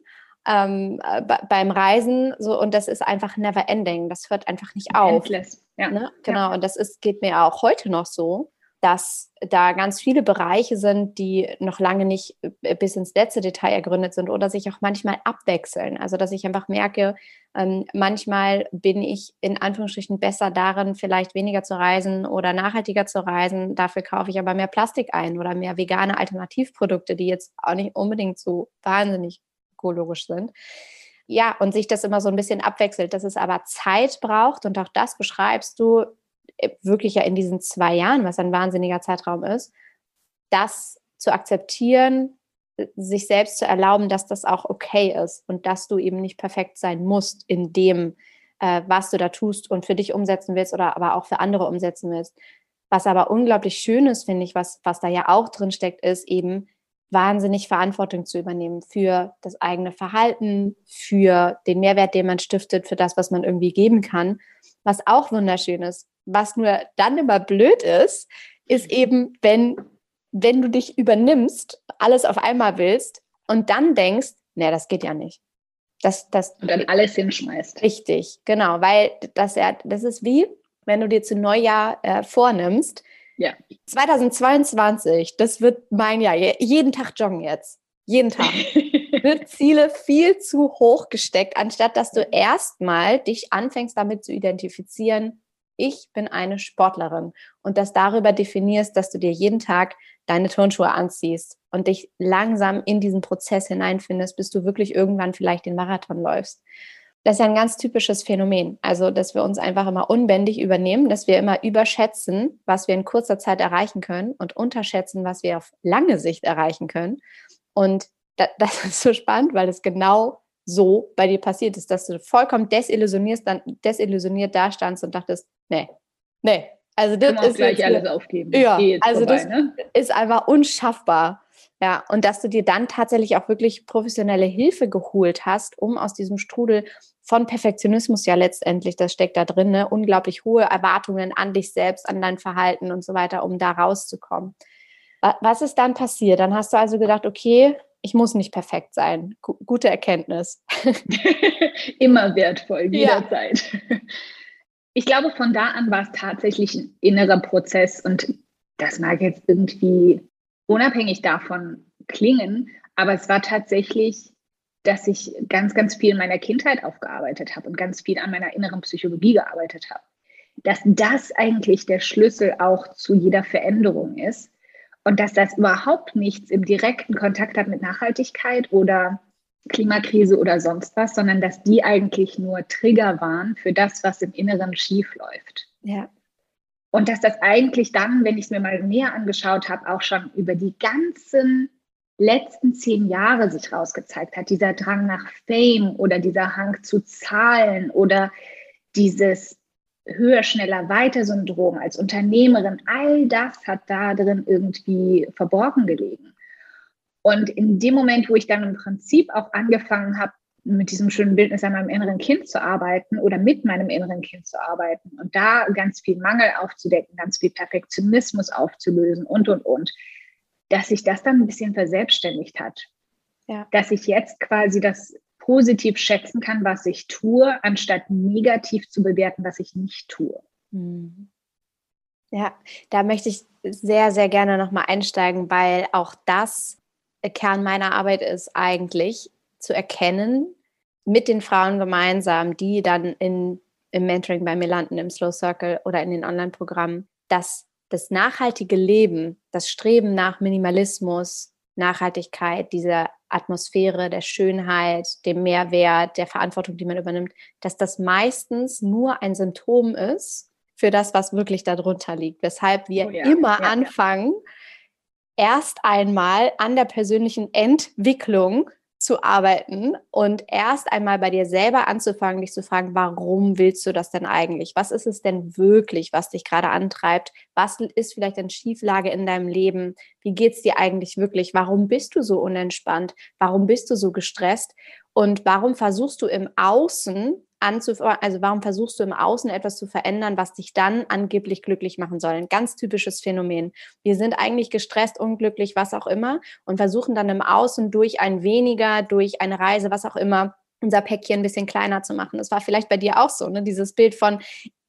ähm, äh, beim Reisen so und das ist einfach never ending. Das hört einfach nicht auf. Endless. Ja. Ne? Genau, ja. und das ist, geht mir auch heute noch so dass da ganz viele Bereiche sind, die noch lange nicht äh, bis ins letzte Detail ergründet sind oder sich auch manchmal abwechseln. Also dass ich einfach merke, ähm, manchmal bin ich in Anführungsstrichen besser darin, vielleicht weniger zu reisen oder nachhaltiger zu reisen. Dafür kaufe ich aber mehr Plastik ein oder mehr vegane Alternativprodukte, die jetzt auch nicht unbedingt so wahnsinnig ökologisch sind. Ja, und sich das immer so ein bisschen abwechselt, dass es aber Zeit braucht und auch das beschreibst du, wirklich ja in diesen zwei Jahren, was ein wahnsinniger Zeitraum ist, das zu akzeptieren, sich selbst zu erlauben, dass das auch okay ist und dass du eben nicht perfekt sein musst in dem, äh, was du da tust und für dich umsetzen willst oder aber auch für andere umsetzen willst. Was aber unglaublich schön ist, finde ich, was, was da ja auch drin steckt, ist eben wahnsinnig Verantwortung zu übernehmen für das eigene Verhalten, für den Mehrwert, den man stiftet, für das, was man irgendwie geben kann. Was auch wunderschön ist, was nur dann immer blöd ist, ist eben, wenn, wenn du dich übernimmst, alles auf einmal willst und dann denkst, nee, das geht ja nicht. Das, das, und dann alles hinschmeißt. Richtig, genau, weil das ja, das ist wie, wenn du dir zu Neujahr äh, vornimmst, ja. 2022, das wird mein Jahr, jeden Tag joggen jetzt. Jeden Tag. wird Ziele viel zu hoch gesteckt, anstatt dass du erstmal dich anfängst damit zu identifizieren, ich bin eine Sportlerin und das darüber definierst, dass du dir jeden Tag deine Turnschuhe anziehst und dich langsam in diesen Prozess hineinfindest, bis du wirklich irgendwann vielleicht den Marathon läufst. Das ist ja ein ganz typisches Phänomen. Also, dass wir uns einfach immer unbändig übernehmen, dass wir immer überschätzen, was wir in kurzer Zeit erreichen können und unterschätzen, was wir auf lange Sicht erreichen können. Und das ist so spannend, weil es genau so bei dir passiert ist, dass du vollkommen desillusionierst, dann desillusioniert dastandst und dachtest, nee, nee. Also das ist gleich alles aufgeben. Ja, also vorbei, das ne? ist einfach unschaffbar. Ja, und dass du dir dann tatsächlich auch wirklich professionelle Hilfe geholt hast, um aus diesem Strudel von Perfektionismus ja letztendlich, das steckt da drin, ne, unglaublich hohe Erwartungen an dich selbst, an dein Verhalten und so weiter, um da rauszukommen. Was ist dann passiert? Dann hast du also gedacht, okay, ich muss nicht perfekt sein. G gute Erkenntnis. Immer wertvoll, jederzeit. Ja. Ich glaube, von da an war es tatsächlich ein innerer Prozess und das mag jetzt irgendwie unabhängig davon klingen, aber es war tatsächlich, dass ich ganz, ganz viel in meiner Kindheit aufgearbeitet habe und ganz viel an meiner inneren Psychologie gearbeitet habe. Dass das eigentlich der Schlüssel auch zu jeder Veränderung ist und dass das überhaupt nichts im direkten Kontakt hat mit Nachhaltigkeit oder Klimakrise oder sonst was, sondern dass die eigentlich nur Trigger waren für das, was im Inneren schief läuft. Ja. Und dass das eigentlich dann, wenn ich es mir mal näher angeschaut habe, auch schon über die ganzen letzten zehn Jahre sich rausgezeigt hat, dieser Drang nach Fame oder dieser Hang zu Zahlen oder dieses höher, schneller, weiter Syndrom als Unternehmerin, all das hat da drin irgendwie verborgen gelegen. Und in dem Moment, wo ich dann im Prinzip auch angefangen habe, mit diesem schönen Bildnis an meinem inneren Kind zu arbeiten oder mit meinem inneren Kind zu arbeiten und da ganz viel Mangel aufzudecken, ganz viel Perfektionismus aufzulösen und, und, und, dass sich das dann ein bisschen verselbstständigt hat. Ja. Dass ich jetzt quasi das positiv schätzen kann, was ich tue, anstatt negativ zu bewerten, was ich nicht tue. Hm. Ja, da möchte ich sehr, sehr gerne nochmal einsteigen, weil auch das Kern meiner Arbeit ist eigentlich, zu erkennen, mit den Frauen gemeinsam, die dann in, im Mentoring bei mir landen, im Slow Circle oder in den Online-Programmen, dass das nachhaltige Leben, das Streben nach Minimalismus, Nachhaltigkeit, dieser Atmosphäre der Schönheit, dem Mehrwert, der Verantwortung, die man übernimmt, dass das meistens nur ein Symptom ist für das, was wirklich darunter liegt. Weshalb wir oh ja, immer ja, anfangen, ja. erst einmal an der persönlichen Entwicklung zu arbeiten und erst einmal bei dir selber anzufangen, dich zu fragen, warum willst du das denn eigentlich? Was ist es denn wirklich, was dich gerade antreibt? Was ist vielleicht eine Schieflage in deinem Leben? Wie geht es dir eigentlich wirklich? Warum bist du so unentspannt? Warum bist du so gestresst? Und warum versuchst du im Außen anzufangen, also warum versuchst du im Außen etwas zu verändern, was dich dann angeblich glücklich machen soll? Ein ganz typisches Phänomen. Wir sind eigentlich gestresst, unglücklich, was auch immer und versuchen dann im Außen durch ein weniger, durch eine Reise, was auch immer, unser Päckchen ein bisschen kleiner zu machen. Das war vielleicht bei dir auch so, ne? Dieses Bild von,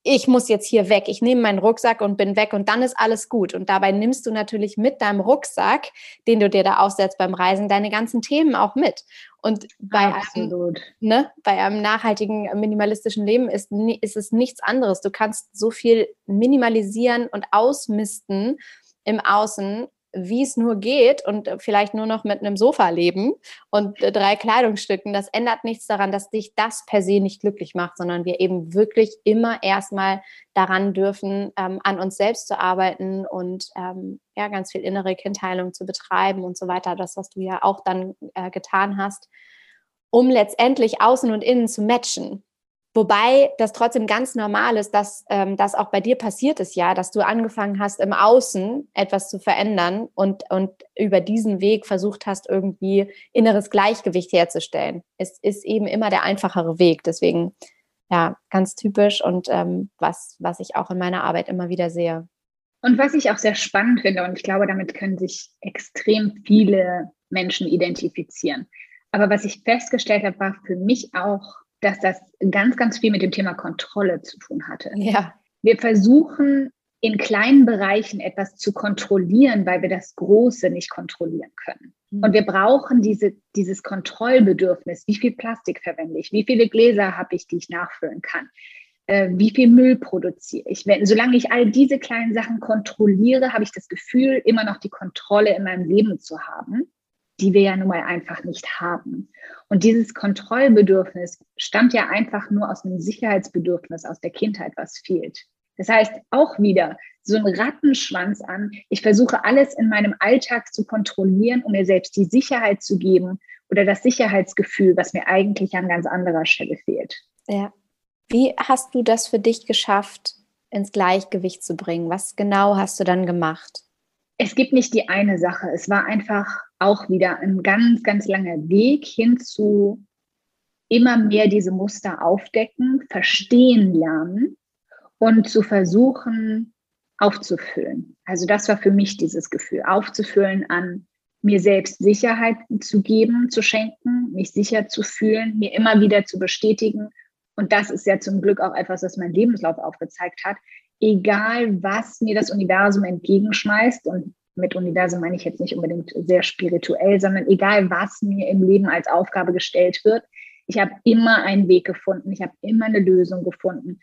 ich muss jetzt hier weg, ich nehme meinen Rucksack und bin weg und dann ist alles gut. Und dabei nimmst du natürlich mit deinem Rucksack, den du dir da aufsetzt beim Reisen, deine ganzen Themen auch mit. Und bei einem, ne, bei einem nachhaltigen, minimalistischen Leben ist, ist es nichts anderes. Du kannst so viel minimalisieren und ausmisten im Außen wie es nur geht und äh, vielleicht nur noch mit einem Sofa leben und äh, drei Kleidungsstücken, das ändert nichts daran, dass dich das per se nicht glücklich macht, sondern wir eben wirklich immer erstmal daran dürfen, ähm, an uns selbst zu arbeiten und ähm, ja, ganz viel innere Kindheilung zu betreiben und so weiter. Das, was du ja auch dann äh, getan hast, um letztendlich außen und innen zu matchen. Wobei das trotzdem ganz normal ist, dass ähm, das auch bei dir passiert ist, ja, dass du angefangen hast, im Außen etwas zu verändern und, und über diesen Weg versucht hast, irgendwie inneres Gleichgewicht herzustellen. Es ist eben immer der einfachere Weg. Deswegen, ja, ganz typisch und ähm, was, was ich auch in meiner Arbeit immer wieder sehe. Und was ich auch sehr spannend finde, und ich glaube, damit können sich extrem viele Menschen identifizieren. Aber was ich festgestellt habe, war für mich auch dass das ganz, ganz viel mit dem Thema Kontrolle zu tun hatte. Ja. Wir versuchen in kleinen Bereichen etwas zu kontrollieren, weil wir das Große nicht kontrollieren können. Mhm. Und wir brauchen diese, dieses Kontrollbedürfnis. Wie viel Plastik verwende ich? Wie viele Gläser habe ich, die ich nachfüllen kann? Äh, wie viel Müll produziere ich? Wenn, solange ich all diese kleinen Sachen kontrolliere, habe ich das Gefühl, immer noch die Kontrolle in meinem Leben zu haben die wir ja nun mal einfach nicht haben. Und dieses Kontrollbedürfnis stammt ja einfach nur aus einem Sicherheitsbedürfnis aus der Kindheit, was fehlt. Das heißt auch wieder so ein Rattenschwanz an. Ich versuche alles in meinem Alltag zu kontrollieren, um mir selbst die Sicherheit zu geben oder das Sicherheitsgefühl, was mir eigentlich an ganz anderer Stelle fehlt. Ja. Wie hast du das für dich geschafft, ins Gleichgewicht zu bringen? Was genau hast du dann gemacht? Es gibt nicht die eine Sache. Es war einfach auch wieder ein ganz, ganz langer Weg hin zu immer mehr diese Muster aufdecken, verstehen lernen und zu versuchen aufzufüllen. Also das war für mich dieses Gefühl, aufzufüllen an mir selbst Sicherheit zu geben, zu schenken, mich sicher zu fühlen, mir immer wieder zu bestätigen. Und das ist ja zum Glück auch etwas, was mein Lebenslauf aufgezeigt hat. Egal, was mir das Universum entgegenschmeißt und mit Universum meine ich jetzt nicht unbedingt sehr spirituell, sondern egal, was mir im Leben als Aufgabe gestellt wird, ich habe immer einen Weg gefunden, ich habe immer eine Lösung gefunden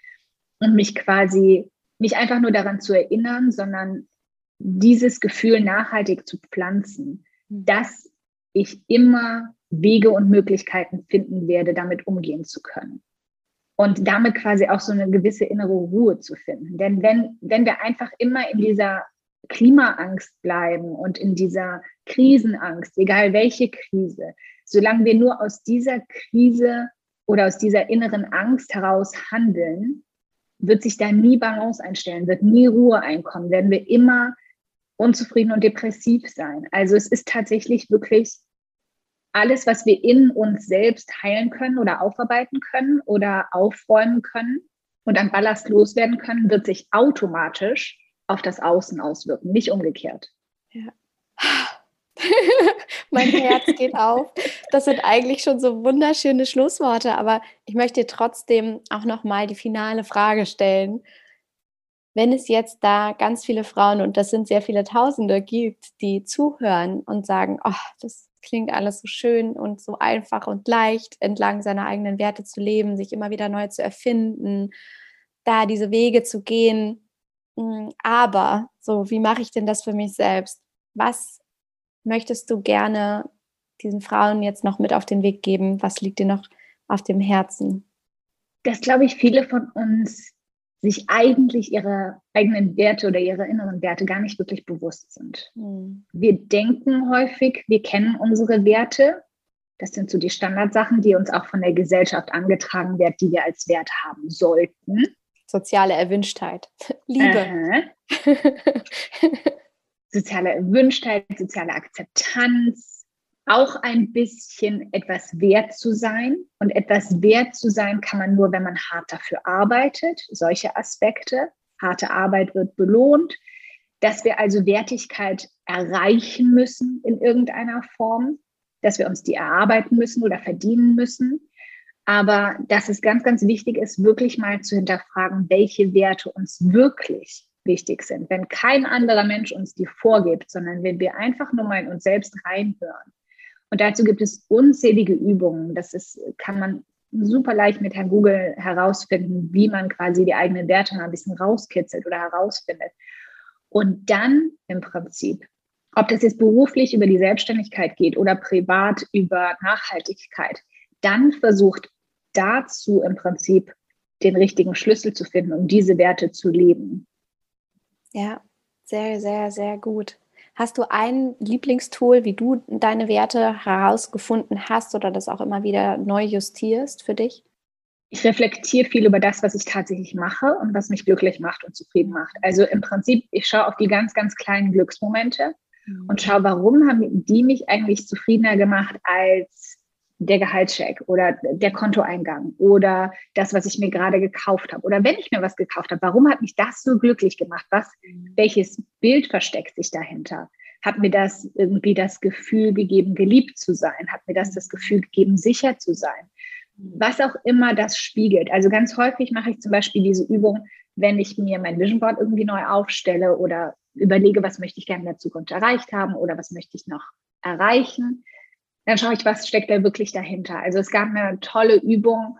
und mich quasi nicht einfach nur daran zu erinnern, sondern dieses Gefühl nachhaltig zu pflanzen, hm. dass ich immer Wege und Möglichkeiten finden werde, damit umgehen zu können. Und damit quasi auch so eine gewisse innere Ruhe zu finden. Denn wenn, wenn wir einfach immer in dieser Klimaangst bleiben und in dieser Krisenangst, egal welche Krise, solange wir nur aus dieser Krise oder aus dieser inneren Angst heraus handeln, wird sich da nie Balance einstellen, wird nie Ruhe einkommen, werden wir immer unzufrieden und depressiv sein. Also es ist tatsächlich wirklich alles, was wir in uns selbst heilen können oder aufarbeiten können oder aufräumen können und an Ballast loswerden können, wird sich automatisch auf das Außen auswirken, nicht umgekehrt. Ja. mein Herz geht auf. Das sind eigentlich schon so wunderschöne Schlussworte, aber ich möchte trotzdem auch noch mal die finale Frage stellen. Wenn es jetzt da ganz viele Frauen und das sind sehr viele Tausende gibt, die zuhören und sagen, oh, das klingt alles so schön und so einfach und leicht, entlang seiner eigenen Werte zu leben, sich immer wieder neu zu erfinden, da diese Wege zu gehen. Hm, aber so, wie mache ich denn das für mich selbst? Was möchtest du gerne diesen Frauen jetzt noch mit auf den Weg geben? Was liegt dir noch auf dem Herzen? Dass, glaube ich, viele von uns sich eigentlich ihre eigenen Werte oder ihre inneren Werte gar nicht wirklich bewusst sind. Mhm. Wir denken häufig, wir kennen unsere Werte. Das sind so die Standardsachen, die uns auch von der Gesellschaft angetragen werden, die wir als Werte haben sollten. Soziale Erwünschtheit. Liebe. soziale Erwünschtheit, soziale Akzeptanz, auch ein bisschen etwas wert zu sein. Und etwas wert zu sein kann man nur, wenn man hart dafür arbeitet. Solche Aspekte. Harte Arbeit wird belohnt. Dass wir also Wertigkeit erreichen müssen in irgendeiner Form. Dass wir uns die erarbeiten müssen oder verdienen müssen. Aber dass es ganz, ganz wichtig ist, wirklich mal zu hinterfragen, welche Werte uns wirklich wichtig sind. Wenn kein anderer Mensch uns die vorgibt, sondern wenn wir einfach nur mal in uns selbst reinhören und dazu gibt es unzählige Übungen. Das ist, kann man super leicht mit Herrn Google herausfinden, wie man quasi die eigenen Werte mal ein bisschen rauskitzelt oder herausfindet. Und dann im Prinzip, ob das jetzt beruflich über die Selbstständigkeit geht oder privat über Nachhaltigkeit, dann versucht dazu im Prinzip den richtigen Schlüssel zu finden, um diese Werte zu leben. Ja, sehr, sehr, sehr gut. Hast du ein Lieblingstool, wie du deine Werte herausgefunden hast oder das auch immer wieder neu justierst für dich? Ich reflektiere viel über das, was ich tatsächlich mache und was mich glücklich macht und zufrieden macht. Also im Prinzip, ich schaue auf die ganz, ganz kleinen Glücksmomente mhm. und schaue, warum haben die mich eigentlich zufriedener gemacht als der Gehaltscheck oder der Kontoeingang oder das, was ich mir gerade gekauft habe oder wenn ich mir was gekauft habe, warum hat mich das so glücklich gemacht? Was, welches Bild versteckt sich dahinter? Hat mir das irgendwie das Gefühl gegeben, geliebt zu sein? Hat mir das das Gefühl gegeben, sicher zu sein? Was auch immer das spiegelt. Also ganz häufig mache ich zum Beispiel diese Übung, wenn ich mir mein Vision Board irgendwie neu aufstelle oder überlege, was möchte ich gerne in der Zukunft erreicht haben oder was möchte ich noch erreichen dann schaue ich, was steckt da wirklich dahinter. Also es gab eine tolle Übung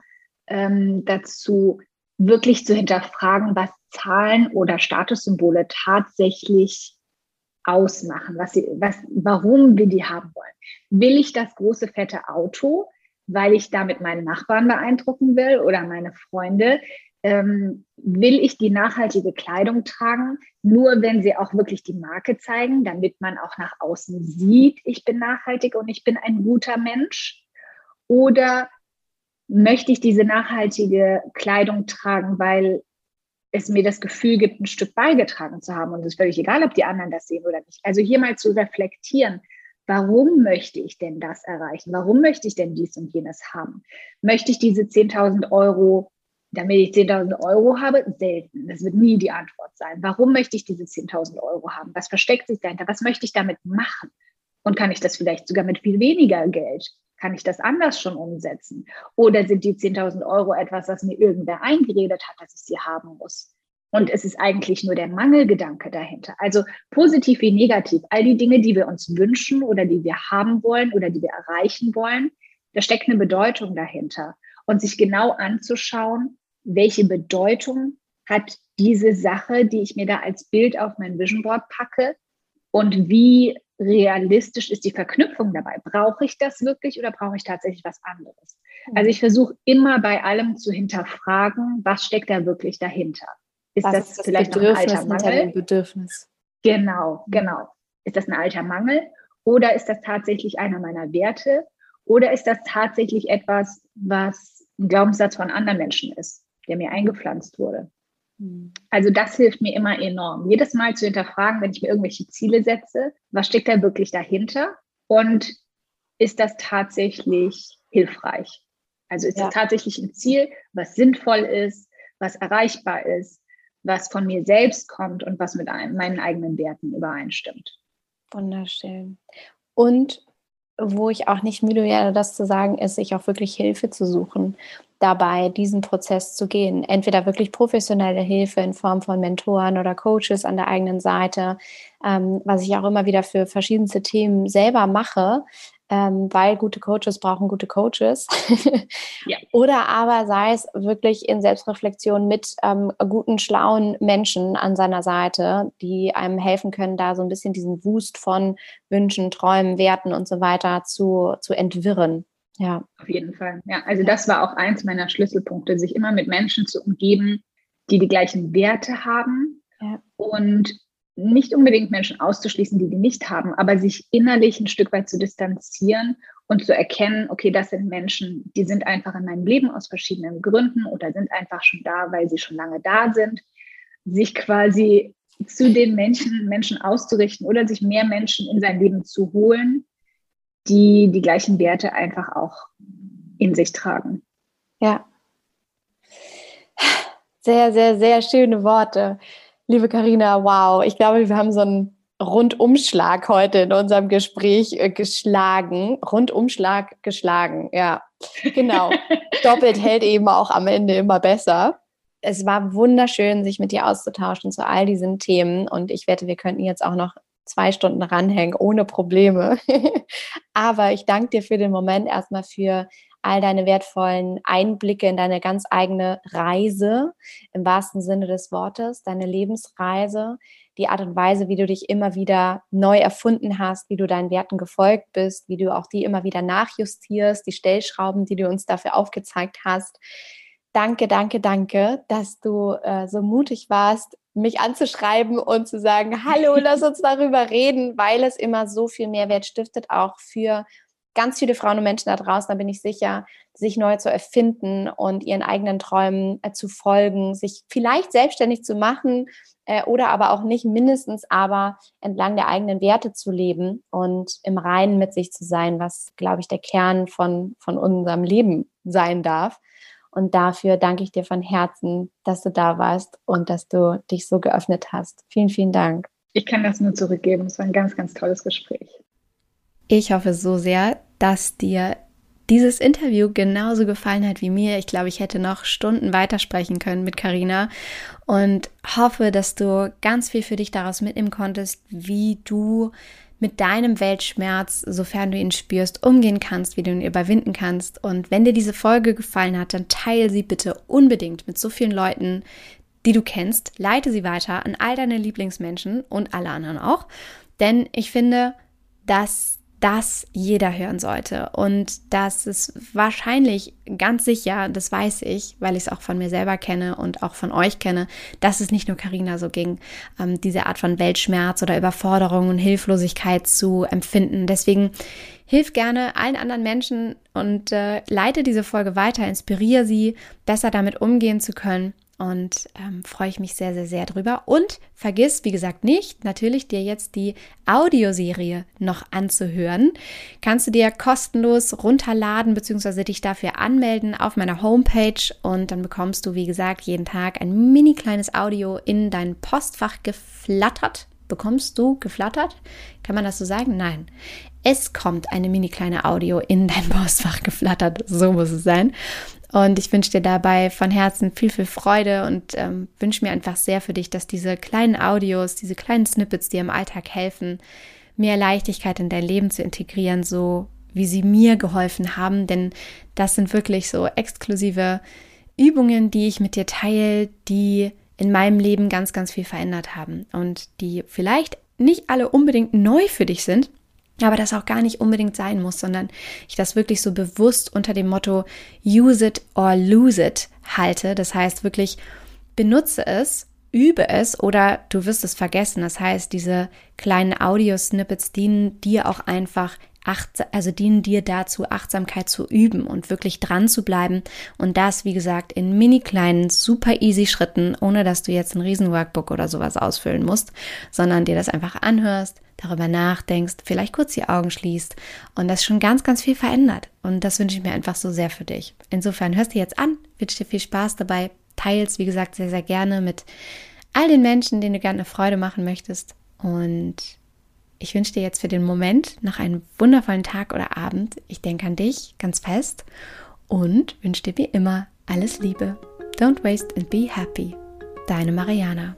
ähm, dazu, wirklich zu hinterfragen, was Zahlen oder Statussymbole tatsächlich ausmachen, was sie, was, warum wir die haben wollen. Will ich das große fette Auto, weil ich damit meinen Nachbarn beeindrucken will oder meine Freunde? Ähm, will ich die nachhaltige Kleidung tragen, nur wenn sie auch wirklich die Marke zeigen, damit man auch nach außen sieht, ich bin nachhaltig und ich bin ein guter Mensch? Oder möchte ich diese nachhaltige Kleidung tragen, weil es mir das Gefühl gibt, ein Stück beigetragen zu haben. Und es ist völlig egal, ob die anderen das sehen oder nicht. Also hier mal zu reflektieren, warum möchte ich denn das erreichen? Warum möchte ich denn dies und jenes haben? Möchte ich diese 10.000 Euro damit ich 10.000 Euro habe? Selten. Das wird nie die Antwort sein. Warum möchte ich diese 10.000 Euro haben? Was versteckt sich dahinter? Was möchte ich damit machen? Und kann ich das vielleicht sogar mit viel weniger Geld? Kann ich das anders schon umsetzen? Oder sind die 10.000 Euro etwas, was mir irgendwer eingeredet hat, dass ich sie haben muss? Und es ist eigentlich nur der Mangelgedanke dahinter. Also positiv wie negativ. All die Dinge, die wir uns wünschen oder die wir haben wollen oder die wir erreichen wollen, da steckt eine Bedeutung dahinter. Und sich genau anzuschauen, welche Bedeutung hat diese Sache, die ich mir da als Bild auf mein Vision Board packe und wie realistisch ist die Verknüpfung dabei? Brauche ich das wirklich oder brauche ich tatsächlich was anderes? Mhm. Also ich versuche immer bei allem zu hinterfragen, was steckt da wirklich dahinter? Ist das, ist das vielleicht Bedürfnis noch ein alter Mangel? Bedürfnis? Genau, genau. Ist das ein alter Mangel oder ist das tatsächlich einer meiner Werte oder ist das tatsächlich etwas, was ein Glaubenssatz von anderen Menschen ist? Der mir eingepflanzt wurde. Hm. Also das hilft mir immer enorm. Jedes Mal zu hinterfragen, wenn ich mir irgendwelche Ziele setze, was steckt da wirklich dahinter und ist das tatsächlich hilfreich? Also ist ja. das tatsächlich ein Ziel, was sinnvoll ist, was erreichbar ist, was von mir selbst kommt und was mit meinen eigenen Werten übereinstimmt. Wunderschön. Und wo ich auch nicht müde werde, das zu sagen, ist, sich auch wirklich Hilfe zu suchen dabei, diesen Prozess zu gehen. Entweder wirklich professionelle Hilfe in Form von Mentoren oder Coaches an der eigenen Seite, ähm, was ich auch immer wieder für verschiedenste Themen selber mache, ähm, weil gute Coaches brauchen gute Coaches. ja. Oder aber sei es wirklich in Selbstreflexion mit ähm, guten, schlauen Menschen an seiner Seite, die einem helfen können, da so ein bisschen diesen Wust von Wünschen, Träumen, Werten und so weiter zu, zu entwirren. Ja. Auf jeden Fall. Ja, also das war auch eins meiner Schlüsselpunkte, sich immer mit Menschen zu umgeben, die die gleichen Werte haben ja. und nicht unbedingt Menschen auszuschließen, die die nicht haben, aber sich innerlich ein Stück weit zu distanzieren und zu erkennen, okay, das sind Menschen, die sind einfach in meinem Leben aus verschiedenen Gründen oder sind einfach schon da, weil sie schon lange da sind, sich quasi zu den Menschen, Menschen auszurichten oder sich mehr Menschen in sein Leben zu holen, die die gleichen Werte einfach auch in sich tragen. Ja. Sehr, sehr, sehr schöne Worte. Liebe Karina, wow, ich glaube, wir haben so einen Rundumschlag heute in unserem Gespräch äh, geschlagen. Rundumschlag geschlagen, ja. Genau. Doppelt hält eben auch am Ende immer besser. Es war wunderschön, sich mit dir auszutauschen zu all diesen Themen. Und ich wette, wir könnten jetzt auch noch zwei Stunden ranhängen, ohne Probleme. Aber ich danke dir für den Moment erstmal für all deine wertvollen Einblicke in deine ganz eigene Reise, im wahrsten Sinne des Wortes, deine Lebensreise, die Art und Weise, wie du dich immer wieder neu erfunden hast, wie du deinen Werten gefolgt bist, wie du auch die immer wieder nachjustierst, die Stellschrauben, die du uns dafür aufgezeigt hast. Danke, danke, danke, dass du äh, so mutig warst, mich anzuschreiben und zu sagen, hallo, lass uns darüber reden, weil es immer so viel Mehrwert stiftet, auch für ganz viele Frauen und Menschen da draußen, da bin ich sicher, sich neu zu erfinden und ihren eigenen Träumen äh, zu folgen, sich vielleicht selbstständig zu machen äh, oder aber auch nicht, mindestens aber entlang der eigenen Werte zu leben und im Reinen mit sich zu sein, was, glaube ich, der Kern von, von unserem Leben sein darf. Und dafür danke ich dir von Herzen, dass du da warst und dass du dich so geöffnet hast. Vielen, vielen Dank. Ich kann das nur zurückgeben. Es war ein ganz, ganz tolles Gespräch. Ich hoffe so sehr, dass dir dieses Interview genauso gefallen hat wie mir. Ich glaube, ich hätte noch Stunden weitersprechen können mit Karina und hoffe, dass du ganz viel für dich daraus mitnehmen konntest, wie du mit deinem Weltschmerz, sofern du ihn spürst, umgehen kannst, wie du ihn überwinden kannst. Und wenn dir diese Folge gefallen hat, dann teile sie bitte unbedingt mit so vielen Leuten, die du kennst. Leite sie weiter an all deine Lieblingsmenschen und alle anderen auch. Denn ich finde, dass das jeder hören sollte. Und das ist wahrscheinlich ganz sicher, das weiß ich, weil ich es auch von mir selber kenne und auch von euch kenne, dass es nicht nur Karina so ging, ähm, diese Art von Weltschmerz oder Überforderung und Hilflosigkeit zu empfinden. Deswegen hilf gerne allen anderen Menschen und äh, leite diese Folge weiter, inspiriere sie, besser damit umgehen zu können und ähm, freue ich mich sehr, sehr, sehr drüber. Und vergiss, wie gesagt, nicht, natürlich dir jetzt die Audioserie noch anzuhören. Kannst du dir kostenlos runterladen bzw. dich dafür anmelden auf meiner Homepage und dann bekommst du, wie gesagt, jeden Tag ein mini kleines Audio in dein Postfach geflattert. Bekommst du geflattert? Kann man das so sagen? Nein. Es kommt eine mini kleine Audio in dein Postfach geflattert. So muss es sein. Und ich wünsche dir dabei von Herzen viel, viel Freude und ähm, wünsche mir einfach sehr für dich, dass diese kleinen Audios, diese kleinen Snippets dir im Alltag helfen, mehr Leichtigkeit in dein Leben zu integrieren, so wie sie mir geholfen haben. Denn das sind wirklich so exklusive Übungen, die ich mit dir teile, die in meinem Leben ganz, ganz viel verändert haben und die vielleicht nicht alle unbedingt neu für dich sind, aber das auch gar nicht unbedingt sein muss, sondern ich das wirklich so bewusst unter dem Motto use it or lose it halte. Das heißt wirklich benutze es, übe es oder du wirst es vergessen. Das heißt, diese kleinen Audio-Snippets dienen dir auch einfach also dienen dir dazu, Achtsamkeit zu üben und wirklich dran zu bleiben. Und das, wie gesagt, in mini kleinen, super easy Schritten, ohne dass du jetzt ein riesen Workbook oder sowas ausfüllen musst, sondern dir das einfach anhörst, darüber nachdenkst, vielleicht kurz die Augen schließt und das schon ganz, ganz viel verändert. Und das wünsche ich mir einfach so sehr für dich. Insofern hörst du jetzt an, wünsche dir viel Spaß dabei, teils, wie gesagt, sehr, sehr gerne mit all den Menschen, denen du gerne eine Freude machen möchtest. Und ich wünsche dir jetzt für den Moment noch einen wundervollen Tag oder Abend. Ich denke an dich ganz fest und wünsche dir wie immer alles Liebe. Don't waste and be happy. Deine Mariana.